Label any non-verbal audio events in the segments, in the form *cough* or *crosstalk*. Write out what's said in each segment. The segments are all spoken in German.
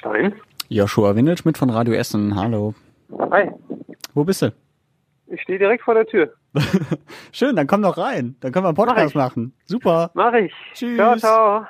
Stein. Joshua Windelschmidt von Radio Essen, hallo. Hi. Wo bist du? Ich stehe direkt vor der Tür. *laughs* Schön, dann komm doch rein. Dann können wir einen Podcast Mach machen. Super. Mach ich. Tschüss. Ciao, ciao.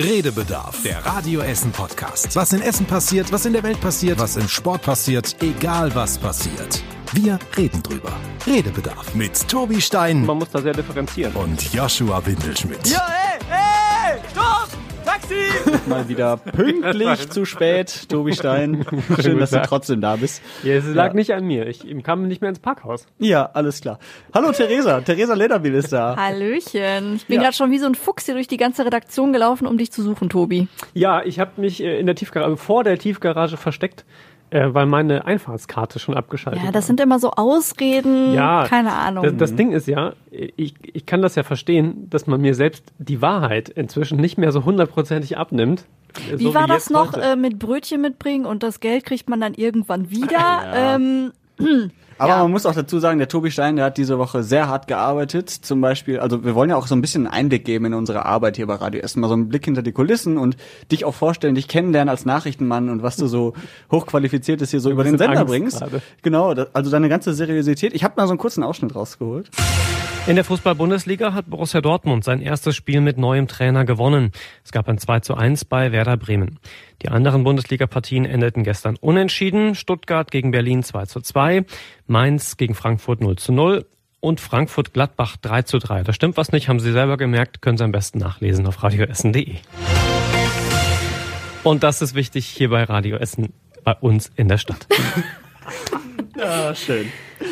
Redebedarf, der Radio Essen Podcast. Was in Essen passiert, was in der Welt passiert, was im Sport passiert, egal was passiert. Wir reden drüber. Redebedarf mit Tobi Stein Man muss da sehr differenzieren. und Joshua Windelschmidt. Ja, hey, hey, stopp! Taxi! Mal wieder *laughs* pünktlich zu spät, Tobi Stein. *laughs* Schön, dass du trotzdem da bist. Ja, es lag Ja. nicht an mir. Ich kam nicht mehr ins Parkhaus. Ja, alles klar. Hallo Theresa. Theresa Lederbiel ist da. Hallöchen. Ich bin Ja. gerade schon wie so ein Fuchs hier durch die ganze Redaktion gelaufen, um dich zu suchen, Tobi. Ja, ich habe mich äh, in der Tiefgarage, vor der Tiefgarage versteckt, äh, weil meine Einfahrtskarte schon abgeschaltet Ja, war. das sind immer so Ausreden. Ja, keine Ahnung. Das, das Ding ist ja, ich, ich kann das ja verstehen, dass man mir selbst die Wahrheit inzwischen nicht mehr so hundertprozentig abnimmt. äh, wie so war das noch äh, mit Brötchen mitbringen und das Geld kriegt man dann irgendwann wieder? Ähm, *clears throat* Aber Ja. man muss auch dazu sagen, der Tobi Stein, der hat diese Woche sehr hart gearbeitet. Zum Beispiel, also wir wollen ja auch so ein bisschen einen Einblick geben in unsere Arbeit hier bei Radio Essen. Mal so einen Blick hinter die Kulissen und dich auch vorstellen, dich kennenlernen als Nachrichtenmann und was du so *laughs* hochqualifiziertes hier so über den Sender Angst bringst. gerade. Genau, also deine ganze Seriosität. Ich habe mal so einen kurzen Ausschnitt rausgeholt. In der Fußball-Bundesliga hat Borussia Dortmund sein erstes Spiel mit neuem Trainer gewonnen. Es gab ein 2 zu 1 bei Werder Bremen. Die anderen Bundesliga-Partien endeten gestern unentschieden. Stuttgart gegen Berlin 2 zu 2, Mainz gegen Frankfurt 0 zu 0 und Frankfurt-Gladbach 3 zu 3. Da stimmt was nicht, haben Sie selber gemerkt, können Sie am besten nachlesen auf radioessen.de. Und das ist wichtig hier bei Radio Essen, bei uns in der Stadt. *laughs* Ja, schön.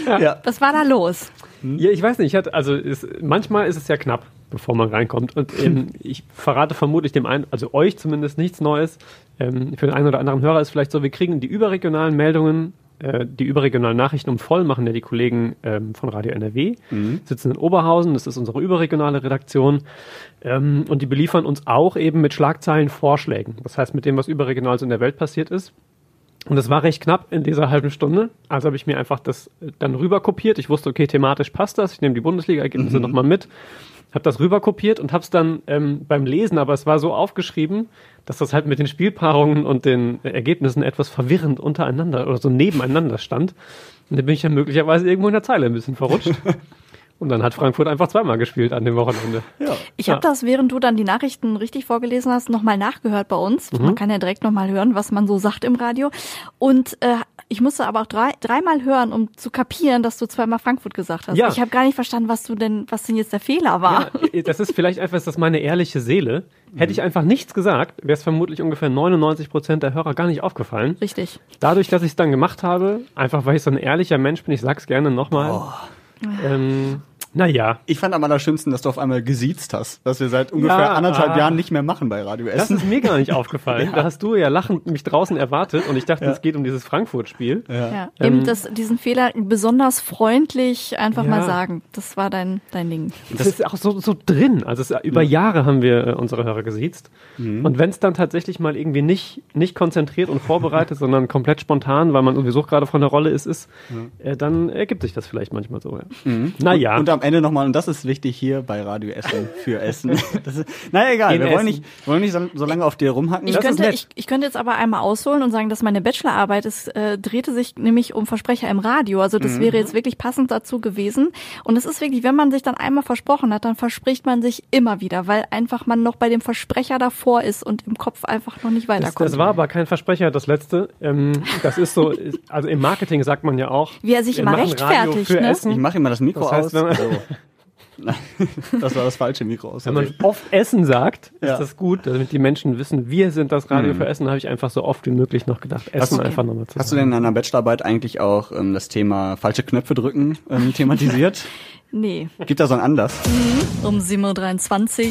Ja. was war da los? Ja, ich weiß nicht. Ich hatte, also es, manchmal ist es ja knapp, bevor man reinkommt. Und ähm, *laughs* ich verrate vermutlich dem einen, also euch zumindest nichts Neues. Ähm, für den einen oder anderen Hörer ist vielleicht so, wir kriegen die überregionalen Meldungen, äh, die überregionalen Nachrichten um voll machen ja die Kollegen ähm, von Radio NRW, sitzen in Oberhausen, das ist unsere überregionale Redaktion. Ähm, und die beliefern uns auch eben mit Schlagzeilen Vorschlägen. Das heißt, mit dem, was überregional so in der Welt passiert ist. Und es war recht knapp in dieser halben Stunde. Also habe ich mir einfach das äh, dann rüber kopiert. Ich wusste, okay, thematisch passt das. Ich nehme die Bundesliga-Ergebnisse Mhm. nochmal mit. Habe das rüber kopiert und habe es dann ähm, beim Lesen, aber es war so aufgeschrieben, dass das halt mit den Spielpaarungen und den Ergebnissen etwas verwirrend untereinander oder so nebeneinander stand. Und dann bin ich dann möglicherweise irgendwo in der Zeile ein bisschen verrutscht. *laughs* und dann hat Frankfurt einfach zweimal gespielt an dem Wochenende. Ich habe das, während du dann die Nachrichten richtig vorgelesen hast, nochmal nachgehört bei uns. Mhm. Man kann ja direkt nochmal hören, was man so sagt im Radio. Und äh, ich musste aber auch drei, dreimal hören, um zu kapieren, dass du zweimal Frankfurt gesagt hast. Ja. Ich habe gar nicht verstanden, was du denn, was denn jetzt der Fehler war. Ja, das ist vielleicht einfach das meine ehrliche Seele. Hätte ich einfach nichts gesagt, wäre es vermutlich ungefähr 99 Prozent der Hörer gar nicht aufgefallen. Richtig. Dadurch, dass ich es dann gemacht habe, einfach weil ich so ein ehrlicher Mensch bin, ich sag's gerne nochmal. Ähm, naja, Ich fand am allerschönsten, dass du auf einmal gesiezt hast, was wir seit ungefähr Ja, anderthalb ah. Jahren nicht mehr machen bei Radio das Essen. ist mir gar nicht aufgefallen. *laughs* Da hast du ja lachend mich draußen erwartet und ich dachte, es geht um dieses Frankfurt-Spiel. Ja. Ähm, Eben das, diesen Fehler besonders freundlich einfach Ja. mal sagen. Das war dein, dein Ding. Das, ist auch so, so drin. Also es, über Jahre haben wir äh, unsere Hörer gesiezt. Und wenn es dann tatsächlich mal irgendwie nicht, nicht konzentriert und vorbereitet, *laughs* sondern komplett spontan, weil man sowieso gerade von der Rolle ist, ist äh, dann ergibt sich das vielleicht manchmal so. Ja. Naja, Und am Ende nochmal, und das ist wichtig hier bei Radio Essen für Essen. *laughs* Das ist, naja, egal, In wir wollen Essen. nicht, wollen nicht so, so lange auf dir rumhacken. Ich Das ist könnte, nett. ich, ich könnte jetzt aber einmal ausholen und sagen, dass meine Bachelorarbeit ist, äh, drehte sich nämlich um Versprecher im Radio. Also das wäre jetzt wirklich passend dazu gewesen. Und es ist wirklich, wenn man sich dann einmal versprochen hat, dann verspricht man sich immer wieder, weil einfach man noch bei dem Versprecher davor ist und im Kopf einfach noch nicht das, weiterkommt. das war aber kein Versprecher, das letzte. Ähm, das ist so, also im Marketing sagt man ja auch, Wie er sich immer rechtfertigt, ne? Ich mache immer das Mikro Das heißt, aus. wenn man- So. *laughs* Nein, *laughs* das war das falsche Mikro aus. Wenn man oft Essen sagt, ist Ja. das gut, damit die Menschen wissen, wir sind das Radio für Essen, habe ich einfach so oft wie möglich noch gedacht, Essen du- einfach nochmal zu Hast du denn in deiner Bachelorarbeit eigentlich auch ähm, das Thema falsche Knöpfe drücken ähm, thematisiert? *laughs* Nee. Gibt da so einen Anlass? Um 7.23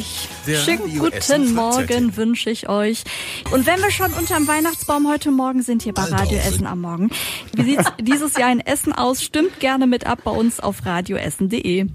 Uhr. Schönen guten Morgen wünsche ich euch. Und wenn wir schon unterm Weihnachtsbaum heute Morgen sind hier bei Radio Essen am Morgen. Wie sieht's *laughs* dieses Jahr in Essen aus? Stimmt gerne mit ab bei uns auf radioessen.de.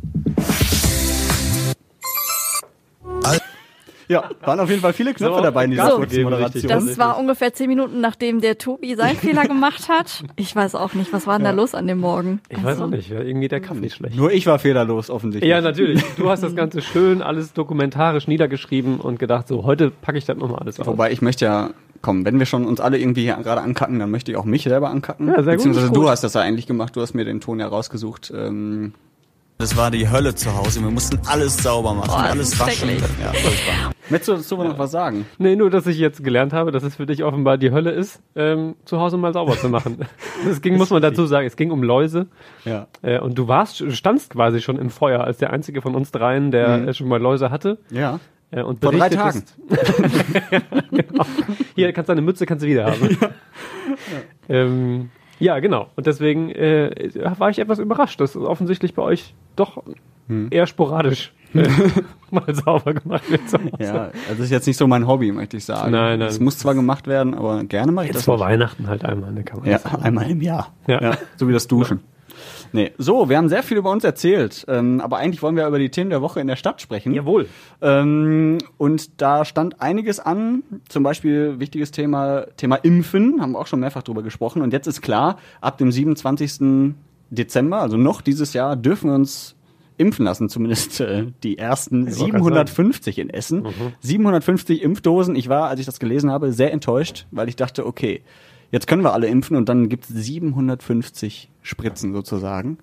Ja, waren auf jeden Fall viele Knöpfe So, dabei in dieser Gas kurzen Moderation. richtig. Das war ungefähr zehn Minuten, nachdem der Tobi seinen Fehler gemacht hat. Ich weiß auch nicht, was war denn da los an dem Morgen? Ich weiß auch nicht, ja, irgendwie der Kaffee schlecht. Nur ich war fehlerlos offensichtlich. Ja, natürlich. Du hast das Ganze schön alles dokumentarisch niedergeschrieben und gedacht, so heute packe ich das nochmal alles auf. Wobei ich möchte ja komm, wenn wir schon uns alle irgendwie hier gerade ankacken, dann möchte ich auch mich selber ankacken. Ja, sehr gut, Beziehungsweise gut. du hast das ja eigentlich gemacht, du hast mir den Ton ja rausgesucht. Ähm, Das war die Hölle zu Hause. Wir mussten alles sauber machen, das alles waschen. ja. Möchtest du dazu noch was sagen? Nee, nur, dass ich jetzt gelernt habe, dass es für dich offenbar die Hölle ist, ähm, zu Hause mal sauber zu machen. *laughs* Es ging, muss man dazu sagen, es ging um Läuse. Ja. Äh, und du warst, standst quasi schon im Feuer als der einzige von uns dreien, der Mhm. äh, schon mal Läuse hatte. Ja. Äh, und Vor drei berichtetest- *laughs* genau. Hier kannst du eine Mütze kannst du wieder haben. *laughs* ähm, ja, genau. Und deswegen äh, war ich etwas überrascht, dass offensichtlich bei euch doch Hm. eher sporadisch äh, *laughs* mal sauber gemacht wird. Ja, das ist jetzt nicht so mein Hobby, möchte ich sagen. Nein, nein. Es muss zwar gemacht werden, aber gerne mache ich Jetzt das. vor nicht. Weihnachten halt einmal, ne, kann man Ja, einmal im Jahr. Ja. so wie das Duschen. Nee. So, wir haben sehr viel über uns erzählt, ähm, aber eigentlich wollen wir über die Themen der Woche in der Stadt sprechen. Jawohl. Ähm, und da stand einiges an, zum Beispiel wichtiges Thema, Thema Impfen, haben wir auch schon mehrfach drüber gesprochen. Und jetzt ist klar, ab dem 27. Dezember, also noch dieses Jahr, dürfen wir uns impfen lassen, zumindest äh, die ersten wollte grad 750 in Essen. 750 Impfdosen. Ich war, als ich das gelesen habe, sehr enttäuscht, weil ich dachte, okay, jetzt können wir alle impfen und dann gibt es 750 Spritzen sozusagen,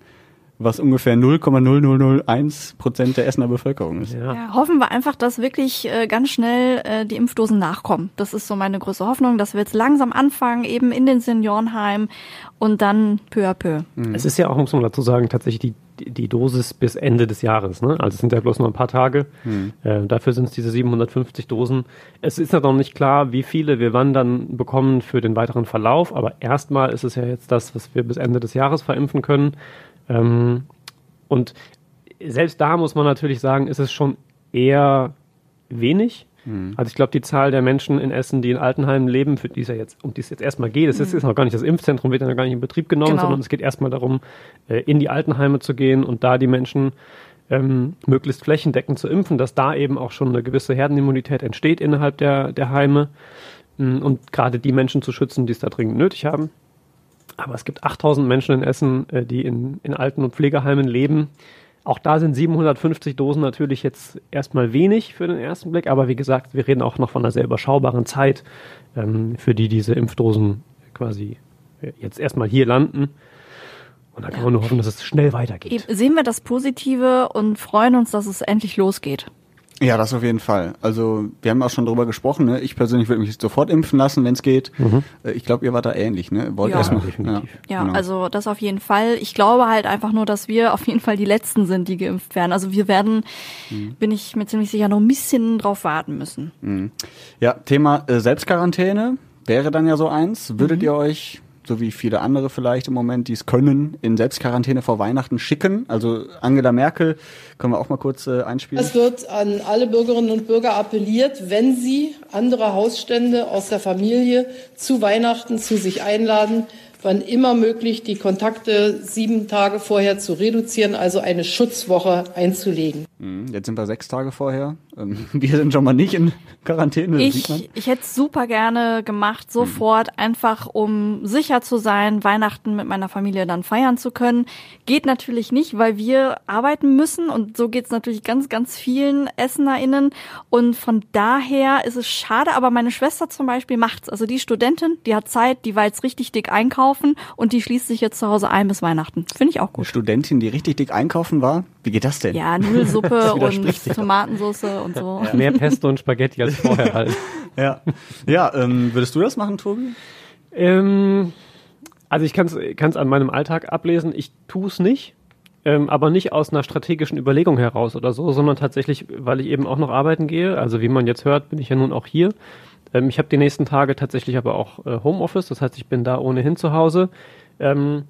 was ungefähr 0,0001 Prozent der Essener Bevölkerung ist. Ja. Ja, hoffen wir einfach, dass wirklich äh, ganz schnell äh, die Impfdosen nachkommen. Das ist so meine größte Hoffnung, dass wir jetzt langsam anfangen, eben in den Seniorenheimen und dann peu à peu. Es ist ja auch, muss man dazu sagen, tatsächlich die, die- Dosis bis Ende des Jahres. Ne? Also es sind ja bloß noch ein paar Tage. Äh, dafür sind es diese 750 Dosen. Es ist ja noch nicht klar, wie viele wir wann dann bekommen für den weiteren Verlauf. Aber erstmal ist es ja jetzt das, was wir bis Ende des Jahres verimpfen können. Ähm, und selbst da muss man natürlich sagen, ist es schon eher wenig. Also ich glaube, die Zahl der Menschen in Essen, die in Altenheimen leben, für die es ja jetzt, um die es jetzt erstmal geht, es ist jetzt noch gar nicht das Impfzentrum, wird ja noch gar nicht in Betrieb genommen, Genau. sondern es geht erstmal darum, äh, in die Altenheime zu gehen und da die Menschen ähm, möglichst flächendeckend zu impfen, dass da eben auch schon eine gewisse Herdenimmunität entsteht innerhalb der, der Heime mh, und gerade die Menschen zu schützen, die es da dringend nötig haben. Aber es gibt 8000 Menschen in Essen, äh, die in, in Alten- und Pflegeheimen leben. Auch da sind 750 Dosen natürlich jetzt erstmal wenig für den ersten Blick, aber wie gesagt, wir reden auch noch von einer sehr überschaubaren Zeit, ähm, für die diese Impfdosen quasi äh, jetzt erstmal hier landen. Und da kann man nur hoffen, dass es schnell weitergeht. Sehen wir das Positive und freuen uns, dass es endlich losgeht. Ja, das auf jeden Fall. Also wir haben auch schon drüber gesprochen. Ne? Ich persönlich würde mich sofort impfen lassen, wenn es geht. Äh, Ich glaube, ihr wart da ähnlich. Ne? Wollt Ja. erst mal, Ja. Ja, genau. also das auf jeden Fall. Ich glaube halt einfach nur, dass wir auf jeden Fall die Letzten sind, die geimpft werden. Also wir werden, bin ich mir ziemlich sicher, noch ein bisschen drauf warten müssen. Ja, Thema äh, Selbstquarantäne wäre dann ja so eins. Würdet Mhm. ihr euch, so wie viele andere vielleicht im Moment, die es können, in Selbstquarantäne vor Weihnachten schicken? Also Angela Merkel, können wir auch mal kurz äh, einspielen? Es wird an alle Bürgerinnen und Bürger appelliert, wenn sie andere Hausstände aus der Familie zu Weihnachten zu sich einladen, wann immer möglich die Kontakte sieben Tage vorher zu reduzieren, also eine Schutzwoche einzulegen. Mhm, Jetzt sind wir sechs Tage vorher. Ähm, *laughs* Wir sind schon mal nicht in Quarantäne. Ich, ich hätte es super gerne gemacht, sofort, einfach um sicher zu sein, Weihnachten mit meiner Familie dann feiern zu können. Geht natürlich nicht, weil wir arbeiten müssen und so geht es natürlich ganz, ganz vielen EssenerInnen. Und von daher ist es schade, aber meine Schwester zum Beispiel macht's. Also die Studentin, die hat Zeit, die war jetzt richtig dick einkaufen und die schließt sich jetzt zu Hause ein bis Weihnachten. Finde ich auch Eine gut. Studentin, die richtig dick einkaufen war? Wie geht das denn? Ja, Nudelsuppe *laughs* und. Tomatensauce und so. Mehr Pesto und Spaghetti als vorher halt. Ja, ja ähm, würdest du das machen, Tobi? Ähm, also ich kann es an meinem Alltag ablesen. Ich tue es nicht, ähm, aber nicht aus einer strategischen Überlegung heraus oder so, sondern tatsächlich, weil ich eben auch noch arbeiten gehe. Also wie man jetzt hört, bin ich ja nun auch hier. Ähm, ich habe die nächsten Tage tatsächlich aber auch äh, Homeoffice, das heißt, ich bin da ohnehin zu Hause. Ähm,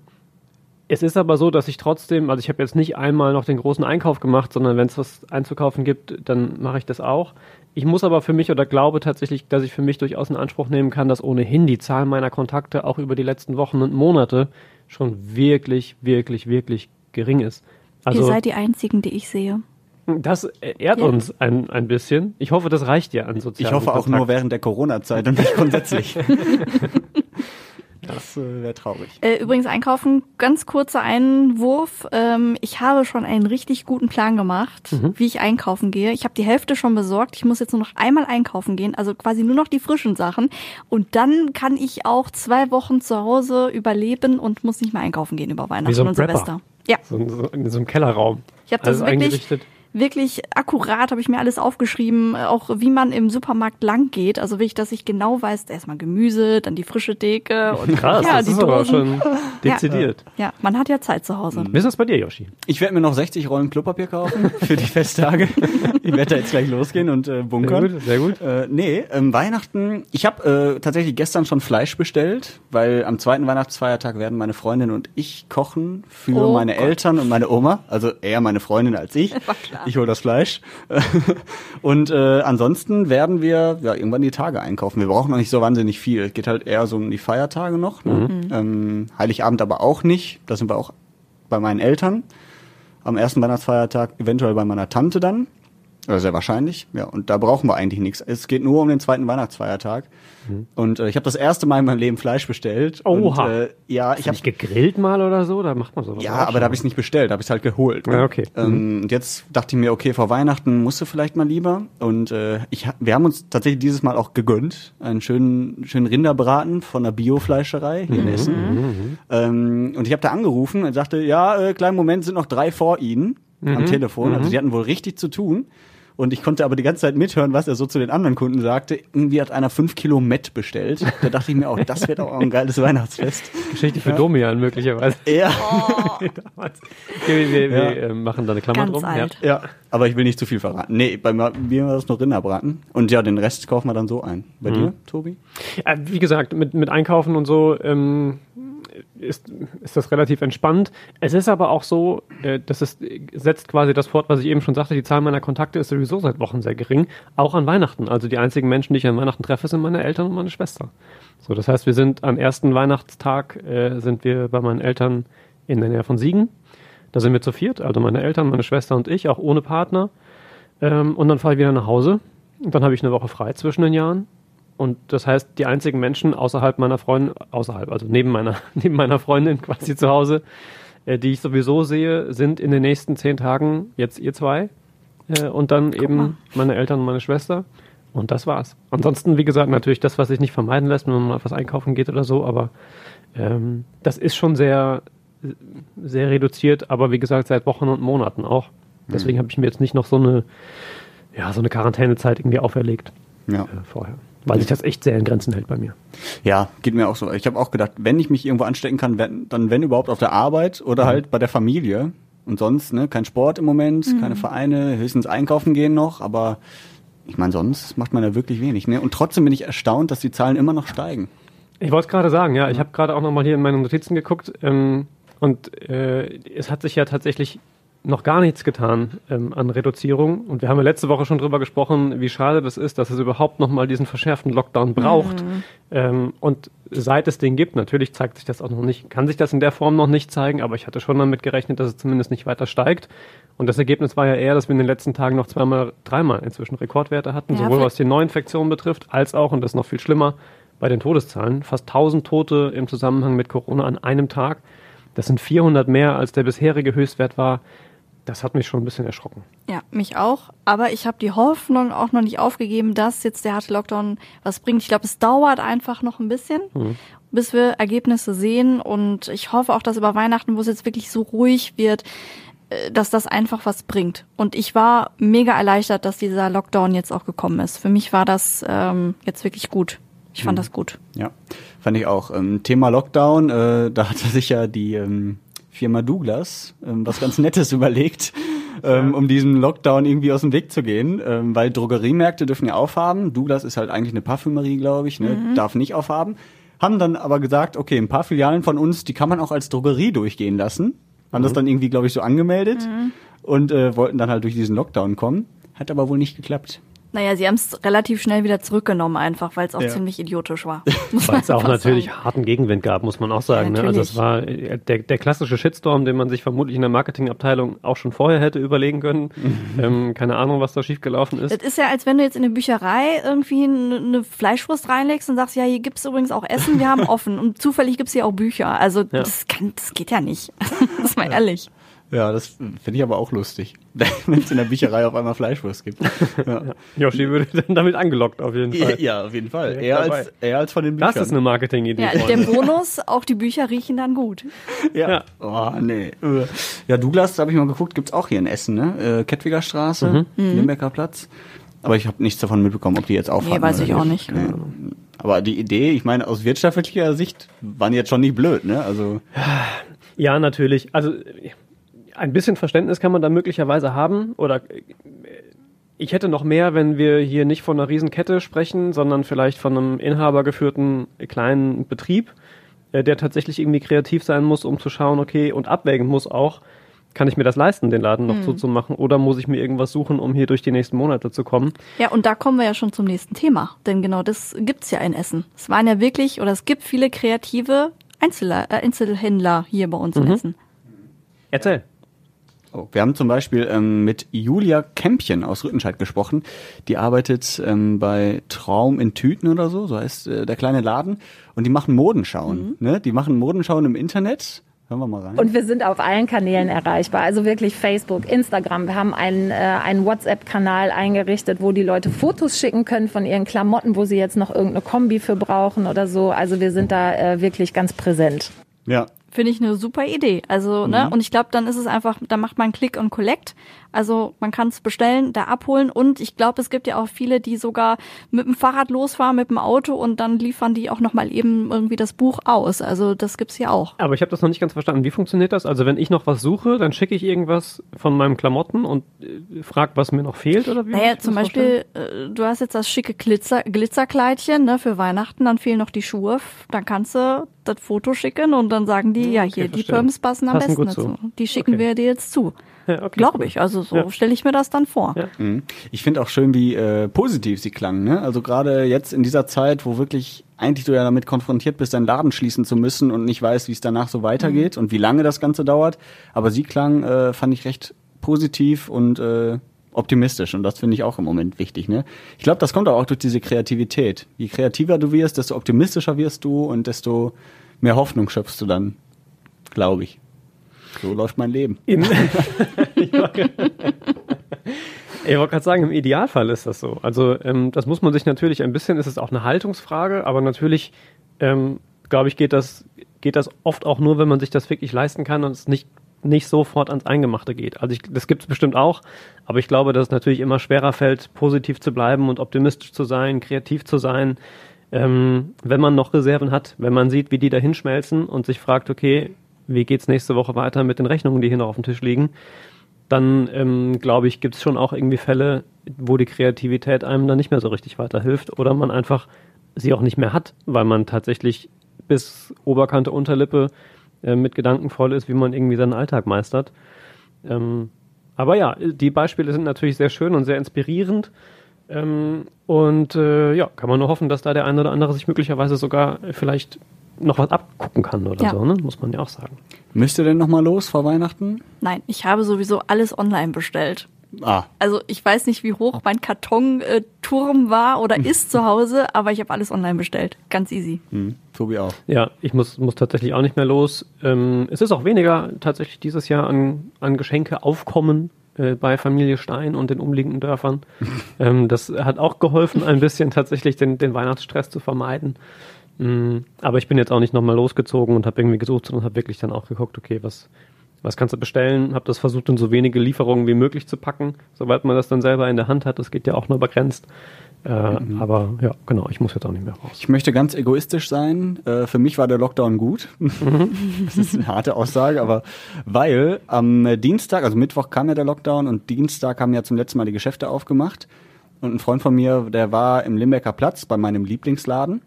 es ist aber so, dass ich trotzdem, also ich habe jetzt nicht einmal noch den großen Einkauf gemacht, sondern wenn es was einzukaufen gibt, dann mache ich das auch. Ich muss aber für mich oder glaube tatsächlich, dass ich für mich durchaus in Anspruch nehmen kann, dass ohnehin die Zahl meiner Kontakte auch über die letzten Wochen und Monate schon wirklich, wirklich, wirklich gering ist. Also Ihr seid die Einzigen, die ich sehe. Das ehrt Ja. uns ein, ein bisschen. Ich hoffe, das reicht ja an Ich sozialen hoffe auch Kontakt. nur während der Corona-Zeit und nicht grundsätzlich. *laughs* Das äh, wäre traurig. Äh, übrigens einkaufen, ganz kurzer Einwurf. Ähm, ich habe schon einen richtig guten Plan gemacht, Mhm. wie ich einkaufen gehe. Ich habe die Hälfte schon besorgt. Ich muss jetzt nur noch einmal einkaufen gehen, also quasi nur noch die frischen Sachen. Und dann kann ich auch zwei Wochen zu Hause überleben und muss nicht mehr einkaufen gehen über Weihnachten Wie so ein und. Silvester. Ja, So, so, in so einem Kellerraum. ich habe das Alles wirklich eingerichtet. Wirklich akkurat habe ich mir alles aufgeschrieben, äh, auch wie man im Supermarkt lang geht. Also wirklich, dass ich genau weiß, erstmal Gemüse, dann die frische Theke *laughs* und Krass, ja, das die ist aber Dosen. schon dezidiert. Ja, man hat ja Zeit zu Hause. Wie ist das bei dir, Yoshi? Ich werde mir noch 60 Rollen Klopapier kaufen *laughs* für die Festtage. ich werde da jetzt gleich losgehen und äh, bunkern. Sehr gut, sehr gut. Äh, nee, ähm, Weihnachten. Ich habe äh, tatsächlich gestern schon Fleisch bestellt, weil am zweiten Weihnachtsfeiertag werden meine Freundin und ich kochen für Oh meine Gott. Eltern und meine Oma. Also eher meine Freundin als ich. *laughs* War klar. Ich hole das Fleisch. *laughs* und äh, ansonsten werden wir ja irgendwann die Tage einkaufen. Wir brauchen noch nicht so wahnsinnig viel. Es geht halt eher so um die Feiertage noch. Ne? Ähm, Heiligabend aber auch nicht. Da sind wir auch bei meinen Eltern. Am ersten Weihnachtsfeiertag eventuell bei meiner Tante dann. Oder sehr wahrscheinlich. Ja, und da brauchen wir eigentlich nichts. Es geht nur um den zweiten Weihnachtsfeiertag. Und äh, ich habe das erste Mal in meinem Leben Fleisch bestellt. Oha. Und, äh, ja, ich habe gegrillt mal oder so, da macht man sowas. ja, aber da habe ich es nicht bestellt, da habe ich es halt geholt. ne? Ja, okay. Ähm, und jetzt dachte ich mir, okay, vor Weihnachten musst du vielleicht mal lieber. Und äh, ich, wir haben uns tatsächlich dieses Mal auch gegönnt. Einen schönen, schönen Rinderbraten von der Biofleischerei hier in Essen. Ähm, und ich habe da angerufen und sagte, ja, äh, kleinen Moment, sind noch drei vor Ihnen am Telefon. Also die hatten wohl richtig zu tun. Und ich konnte aber die ganze Zeit mithören, was er so zu den anderen Kunden sagte. Irgendwie hat einer fünf Kilo Met bestellt. Da dachte ich mir auch, das wird auch ein geiles Weihnachtsfest. Geschichte für Domian möglicherweise. Ja. *laughs* Damals. Okay, wir wir, Ja. wir äh, machen da eine Klammer Ganz drum. alt. Ja, aber ich will nicht zu viel verraten. Nee, bei mir war das nur Rinderbraten. Und ja, den Rest kaufen wir dann so ein. Bei dir, Tobi? Ja. Äh, wie gesagt, mit, mit Einkaufen und so ähm, ist, ist das relativ entspannt. Es ist aber auch so, äh, das ist, setzt quasi das fort, was ich eben schon sagte, die Zahl meiner Kontakte ist sowieso seit Wochen sehr gering, auch an Weihnachten. Also die einzigen Menschen, die ich an Weihnachten treffe, sind meine Eltern und meine Schwester. So, das heißt, wir sind am ersten Weihnachtstag äh, sind wir bei meinen Eltern in der Nähe von Siegen. Da sind wir zu viert, also meine Eltern, meine Schwester und ich, auch ohne Partner. Ähm, und dann fahre ich wieder nach Hause. Und dann habe ich eine Woche frei zwischen den Jahren. Und das heißt, die einzigen Menschen außerhalb meiner Freundin, außerhalb, also neben meiner, *laughs* neben meiner Freundin quasi zu Hause, äh, die ich sowieso sehe, sind in den nächsten zehn Tagen jetzt ihr zwei. Äh, und dann eben mal. meine Eltern und meine Schwester. Und das war's. Ansonsten, wie gesagt, natürlich das, was sich nicht vermeiden lässt, wenn man mal was einkaufen geht oder so, aber ähm, das ist schon sehr, sehr reduziert, aber wie gesagt, seit Wochen und Monaten auch. Deswegen habe ich mir jetzt nicht noch so eine, ja, so eine Quarantänezeit irgendwie auferlegt Ja. äh, vorher. Weil sich das echt sehr in Grenzen hält bei mir. Ja, geht mir auch so. Ich habe auch gedacht, wenn ich mich irgendwo anstecken kann, wenn, dann wenn überhaupt auf der Arbeit oder halt bei der Familie. Und sonst, ne, kein Sport im Moment, keine Vereine, höchstens einkaufen gehen noch, aber ich meine, sonst macht man ja wirklich wenig, ne? Und trotzdem bin ich erstaunt, dass die Zahlen immer noch steigen. Ich wollte es gerade sagen, ja. Ich habe gerade auch nochmal hier in meine Notizen geguckt ähm, und äh, es hat sich ja tatsächlich noch gar nichts getan ähm, an Reduzierung. Und wir haben ja letzte Woche schon drüber gesprochen, wie schade das ist, dass es überhaupt nochmal diesen verschärften Lockdown braucht. Ähm, und seit es den gibt, natürlich zeigt sich das auch noch nicht, kann sich das in der Form noch nicht zeigen, aber ich hatte schon damit gerechnet, dass es zumindest nicht weiter steigt. Und das Ergebnis war ja eher, dass wir in den letzten Tagen noch zweimal, dreimal inzwischen Rekordwerte hatten, Ja, sowohl was die Neuinfektionen betrifft, als auch, und das ist noch viel schlimmer, bei den Todeszahlen. Fast 1000 Tote im Zusammenhang mit Corona an einem Tag. Das sind 400 mehr, als der bisherige Höchstwert war. Das hat mich schon ein bisschen erschrocken. Ja, mich auch. Aber ich habe die Hoffnung auch noch nicht aufgegeben, dass jetzt der harte Lockdown was bringt. Ich glaube, es dauert einfach noch ein bisschen, bis wir Ergebnisse sehen. Und ich hoffe auch, dass über Weihnachten, wo es jetzt wirklich so ruhig wird, äh, dass das einfach was bringt. Und ich war mega erleichtert, dass dieser Lockdown jetzt auch gekommen ist. Für mich war das ähm, jetzt wirklich gut. Ich fand das gut. Ja, fand ich auch. Ähm, Thema Lockdown, äh, da *laughs* hatte sich ja die ähm, Firma Douglas ähm, was ganz Nettes *laughs* überlegt, ähm, um diesem Lockdown irgendwie aus dem Weg zu gehen, ähm, weil Drogeriemärkte dürfen ja aufhaben. Douglas ist halt eigentlich eine Parfümerie, glaube ich, ne? darf nicht aufhaben. Haben dann aber gesagt, okay, ein paar Filialen von uns, die kann man auch als Drogerie durchgehen lassen. Haben das dann irgendwie, glaube ich, so angemeldet und äh, wollten dann halt durch diesen Lockdown kommen. Hat aber wohl nicht geklappt. Naja, sie haben es relativ schnell wieder zurückgenommen, einfach, weil es auch Ja. ziemlich idiotisch war. *laughs* Weil es auch natürlich sagen. harten Gegenwind gab, muss man auch sagen. Ja, ne? Also es war äh, der, der klassische Shitstorm, den man sich vermutlich in der Marketingabteilung auch schon vorher hätte überlegen können. ähm, keine Ahnung, was da schiefgelaufen ist. Es ist ja, als wenn du jetzt in eine Bücherei irgendwie eine Fleischwurst reinlegst und sagst, ja, hier gibt's übrigens auch Essen, wir haben *laughs* offen. Und zufällig gibt's hier auch Bücher. Also das, kann, das geht ja nicht. das *laughs* ist mal ehrlich. Ja, das finde ich aber auch lustig. *laughs* Wenn es in der Bücherei auf einmal Fleischwurst gibt. *laughs* Ja, Yoshi würde dann damit angelockt, auf jeden Fall. ja auf jeden Fall. Eher als, eher als von den Büchern. Das ist eine Marketingidee. Ja, der Bonus, auch die Bücher riechen dann gut. *laughs* Ja. Ja. Oh, nee. Äh. Ja, Douglas, da habe ich mal geguckt, gibt's auch hier in Essen, ne? Äh, Kettwiger Straße, Limbecker Platz. Aber ich habe nichts davon mitbekommen, ob die jetzt aufhaben. Nee, weiß ich auch nicht. Nee. Aber die Idee, ich meine, aus wirtschaftlicher Sicht waren die jetzt schon nicht blöd, ne? Also, Ja, natürlich. Also ein bisschen Verständnis kann man da möglicherweise haben. Oder äh, ich hätte noch mehr, wenn wir hier nicht von einer Riesenkette sprechen, sondern vielleicht von einem inhabergeführten kleinen Betrieb, äh, der tatsächlich irgendwie kreativ sein muss, um zu schauen, okay, und abwägen muss auch, kann ich mir das leisten, den Laden noch zuzumachen, oder muss ich mir irgendwas suchen, um hier durch die nächsten Monate zu kommen? Ja, und da kommen wir ja schon zum nächsten Thema. Denn genau das gibt's ja in Essen. Es waren ja wirklich, oder es gibt viele kreative Einzeller, äh, Einzelhändler hier bei uns in Essen. Erzähl. Oh, wir haben zum Beispiel ähm, mit Julia Kämpchen aus Rüttenscheid gesprochen. Die arbeitet ähm, bei Traum in Tüten oder so, so heißt äh, der kleine Laden. Und die machen Modenschauen. Ne? Die machen Modenschauen im Internet. Hören wir mal rein. Und wir sind auf allen Kanälen erreichbar, also wirklich Facebook, Instagram. Wir haben einen, äh, einen WhatsApp-Kanal eingerichtet, wo die Leute Fotos schicken können von ihren Klamotten, wo sie jetzt noch irgendeine Kombi für brauchen oder so. Also wir sind da äh, wirklich ganz präsent. ja. Finde ich eine super Idee. Also, ne, und ich glaube, dann ist es einfach, da macht man Click und Collect. Also man kann es bestellen, da abholen und ich glaube, es gibt ja auch viele, die sogar mit dem Fahrrad losfahren, mit dem Auto und dann liefern die auch nochmal eben irgendwie das Buch aus. Also das gibt's ja auch. Aber ich habe das noch nicht ganz verstanden. Wie funktioniert das? Also wenn ich noch was suche, dann schicke ich irgendwas von meinem Klamotten und äh, frag, was mir noch fehlt oder wie? Naja, zum? Beispiel, äh, du hast jetzt das schicke Glitzer, Glitzerkleidchen ne, für Weihnachten, dann fehlen noch die Schuhe, dann kannst du das Foto schicken und dann sagen die, ja, hier, die verstehe. Pumps passen am Passen besten dazu. Die schicken Okay. wir dir jetzt zu. *laughs* Okay, Glaube ich. Also so Ja. stelle ich mir das dann vor. Ja. Mhm. Ich finde auch schön, wie äh, positiv sie klangen. Ne? Also gerade jetzt in dieser Zeit, wo wirklich eigentlich du ja damit konfrontiert bist, deinen Laden schließen zu müssen und nicht weißt, wie es danach so weitergeht und wie lange das Ganze dauert. Aber sie klang, äh, fand ich recht positiv und äh, optimistisch und das finde ich auch im Moment wichtig. Ne? Ich glaube, das kommt auch durch diese Kreativität. Je kreativer du wirst, desto optimistischer wirst du und desto mehr Hoffnung schöpfst du dann, glaube ich. So läuft mein Leben. Im ich wollte ich wollte gerade sagen, im Idealfall ist das so. Also ähm, das muss man sich natürlich ein bisschen, ist es auch eine Haltungsfrage, aber natürlich, ähm, glaube ich, geht das, geht das oft auch nur, wenn man sich das wirklich leisten kann und es nicht, nicht sofort ans Eingemachte geht. Also ich, das gibt es bestimmt auch, aber ich glaube, dass es natürlich immer schwerer fällt, positiv zu bleiben und optimistisch zu sein, kreativ zu sein, ähm, wenn man noch Reserven hat, wenn man sieht, wie die da hinschmelzen und sich fragt, okay, wie geht's nächste Woche weiter mit den Rechnungen, die hier noch auf dem Tisch liegen, dann ähm, glaube ich, gibt es schon auch irgendwie Fälle, wo die Kreativität einem dann nicht mehr so richtig weiterhilft oder man einfach sie auch nicht mehr hat, weil man tatsächlich bis Oberkante, Unterlippe äh, mit Gedanken voll ist, wie man irgendwie seinen Alltag meistert. Ähm, aber ja, die Beispiele sind natürlich sehr schön und sehr inspirierend. Ähm, und äh, ja, kann man nur hoffen, dass da der eine oder andere sich möglicherweise sogar vielleicht noch was abgucken kann oder Ja. so, ne? muss man ja auch sagen. Müsst ihr denn noch mal los vor Weihnachten? Nein, ich habe sowieso alles online bestellt. Ah, Also ich weiß nicht, wie hoch mein Kartonturm war oder *laughs* ist zu Hause, aber ich habe alles online bestellt. Ganz easy. hm, Tobi auch. Ja, ich muss, muss tatsächlich auch nicht mehr los. Ähm, es ist auch weniger tatsächlich dieses Jahr an, an Geschenke aufkommen äh, bei Familie Stein und den umliegenden Dörfern. *laughs* ähm, das hat auch geholfen, ein bisschen tatsächlich den, den Weihnachtsstress zu vermeiden. Mm, aber ich bin jetzt auch nicht nochmal losgezogen und habe irgendwie gesucht, sondern habe wirklich dann auch geguckt, okay, was, was kannst du bestellen? Habe das versucht, in so wenige Lieferungen wie möglich zu packen, soweit man das dann selber in der Hand hat. Das geht ja auch nur begrenzt. Äh, Aber ja, genau, ich muss jetzt auch nicht mehr raus. Ich möchte ganz egoistisch sein. Äh, für mich war der Lockdown gut. *laughs* das ist eine harte Aussage, aber weil am Dienstag, also Mittwoch kam ja der Lockdown und Dienstag haben ja zum letzten Mal die Geschäfte aufgemacht. Und ein Freund von mir, der war im Limbecker Platz bei meinem Lieblingsladen.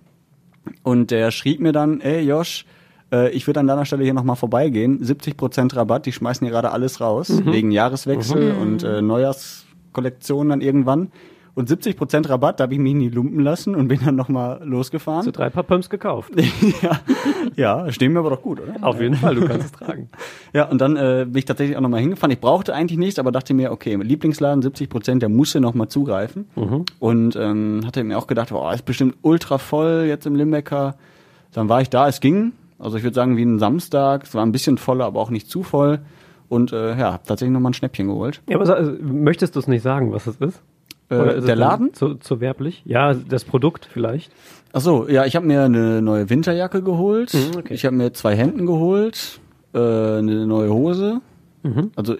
Und der schrieb mir dann, ey Josh, äh, ich würde an deiner Stelle hier nochmal vorbeigehen. 70% Rabatt, die schmeißen hier gerade alles raus, wegen Jahreswechsel und äh, Neujahrskollektion dann irgendwann. Und 70% Rabatt, da habe ich mich nie lumpen lassen und bin dann nochmal losgefahren. Zu drei Paar Pumps gekauft. *laughs* ja, ja, stehen mir aber doch gut, oder? Auf jeden Fall, du kannst es tragen. *laughs* Ja, und dann äh, bin ich tatsächlich auch nochmal hingefahren. Ich brauchte eigentlich nichts, aber dachte mir, okay, Lieblingsladen 70 Prozent, der musste nochmal zugreifen. Und ähm, hatte mir auch gedacht, boah, ist bestimmt ultra voll jetzt im Limbecker. Dann war ich da, es ging. Also ich würde sagen, wie ein Samstag. Es war ein bisschen voller, aber auch nicht zu voll. Und äh, ja, hab tatsächlich nochmal ein Schnäppchen geholt. Ja, aber also, möchtest du es nicht sagen, was es ist? Äh, der Laden? Zu, zu werblich? Ja, das Produkt vielleicht. Ach so, ja, ich habe mir eine neue Winterjacke geholt. Mhm, okay. Ich habe mir zwei Hemden geholt, äh, eine neue Hose. Mhm. Also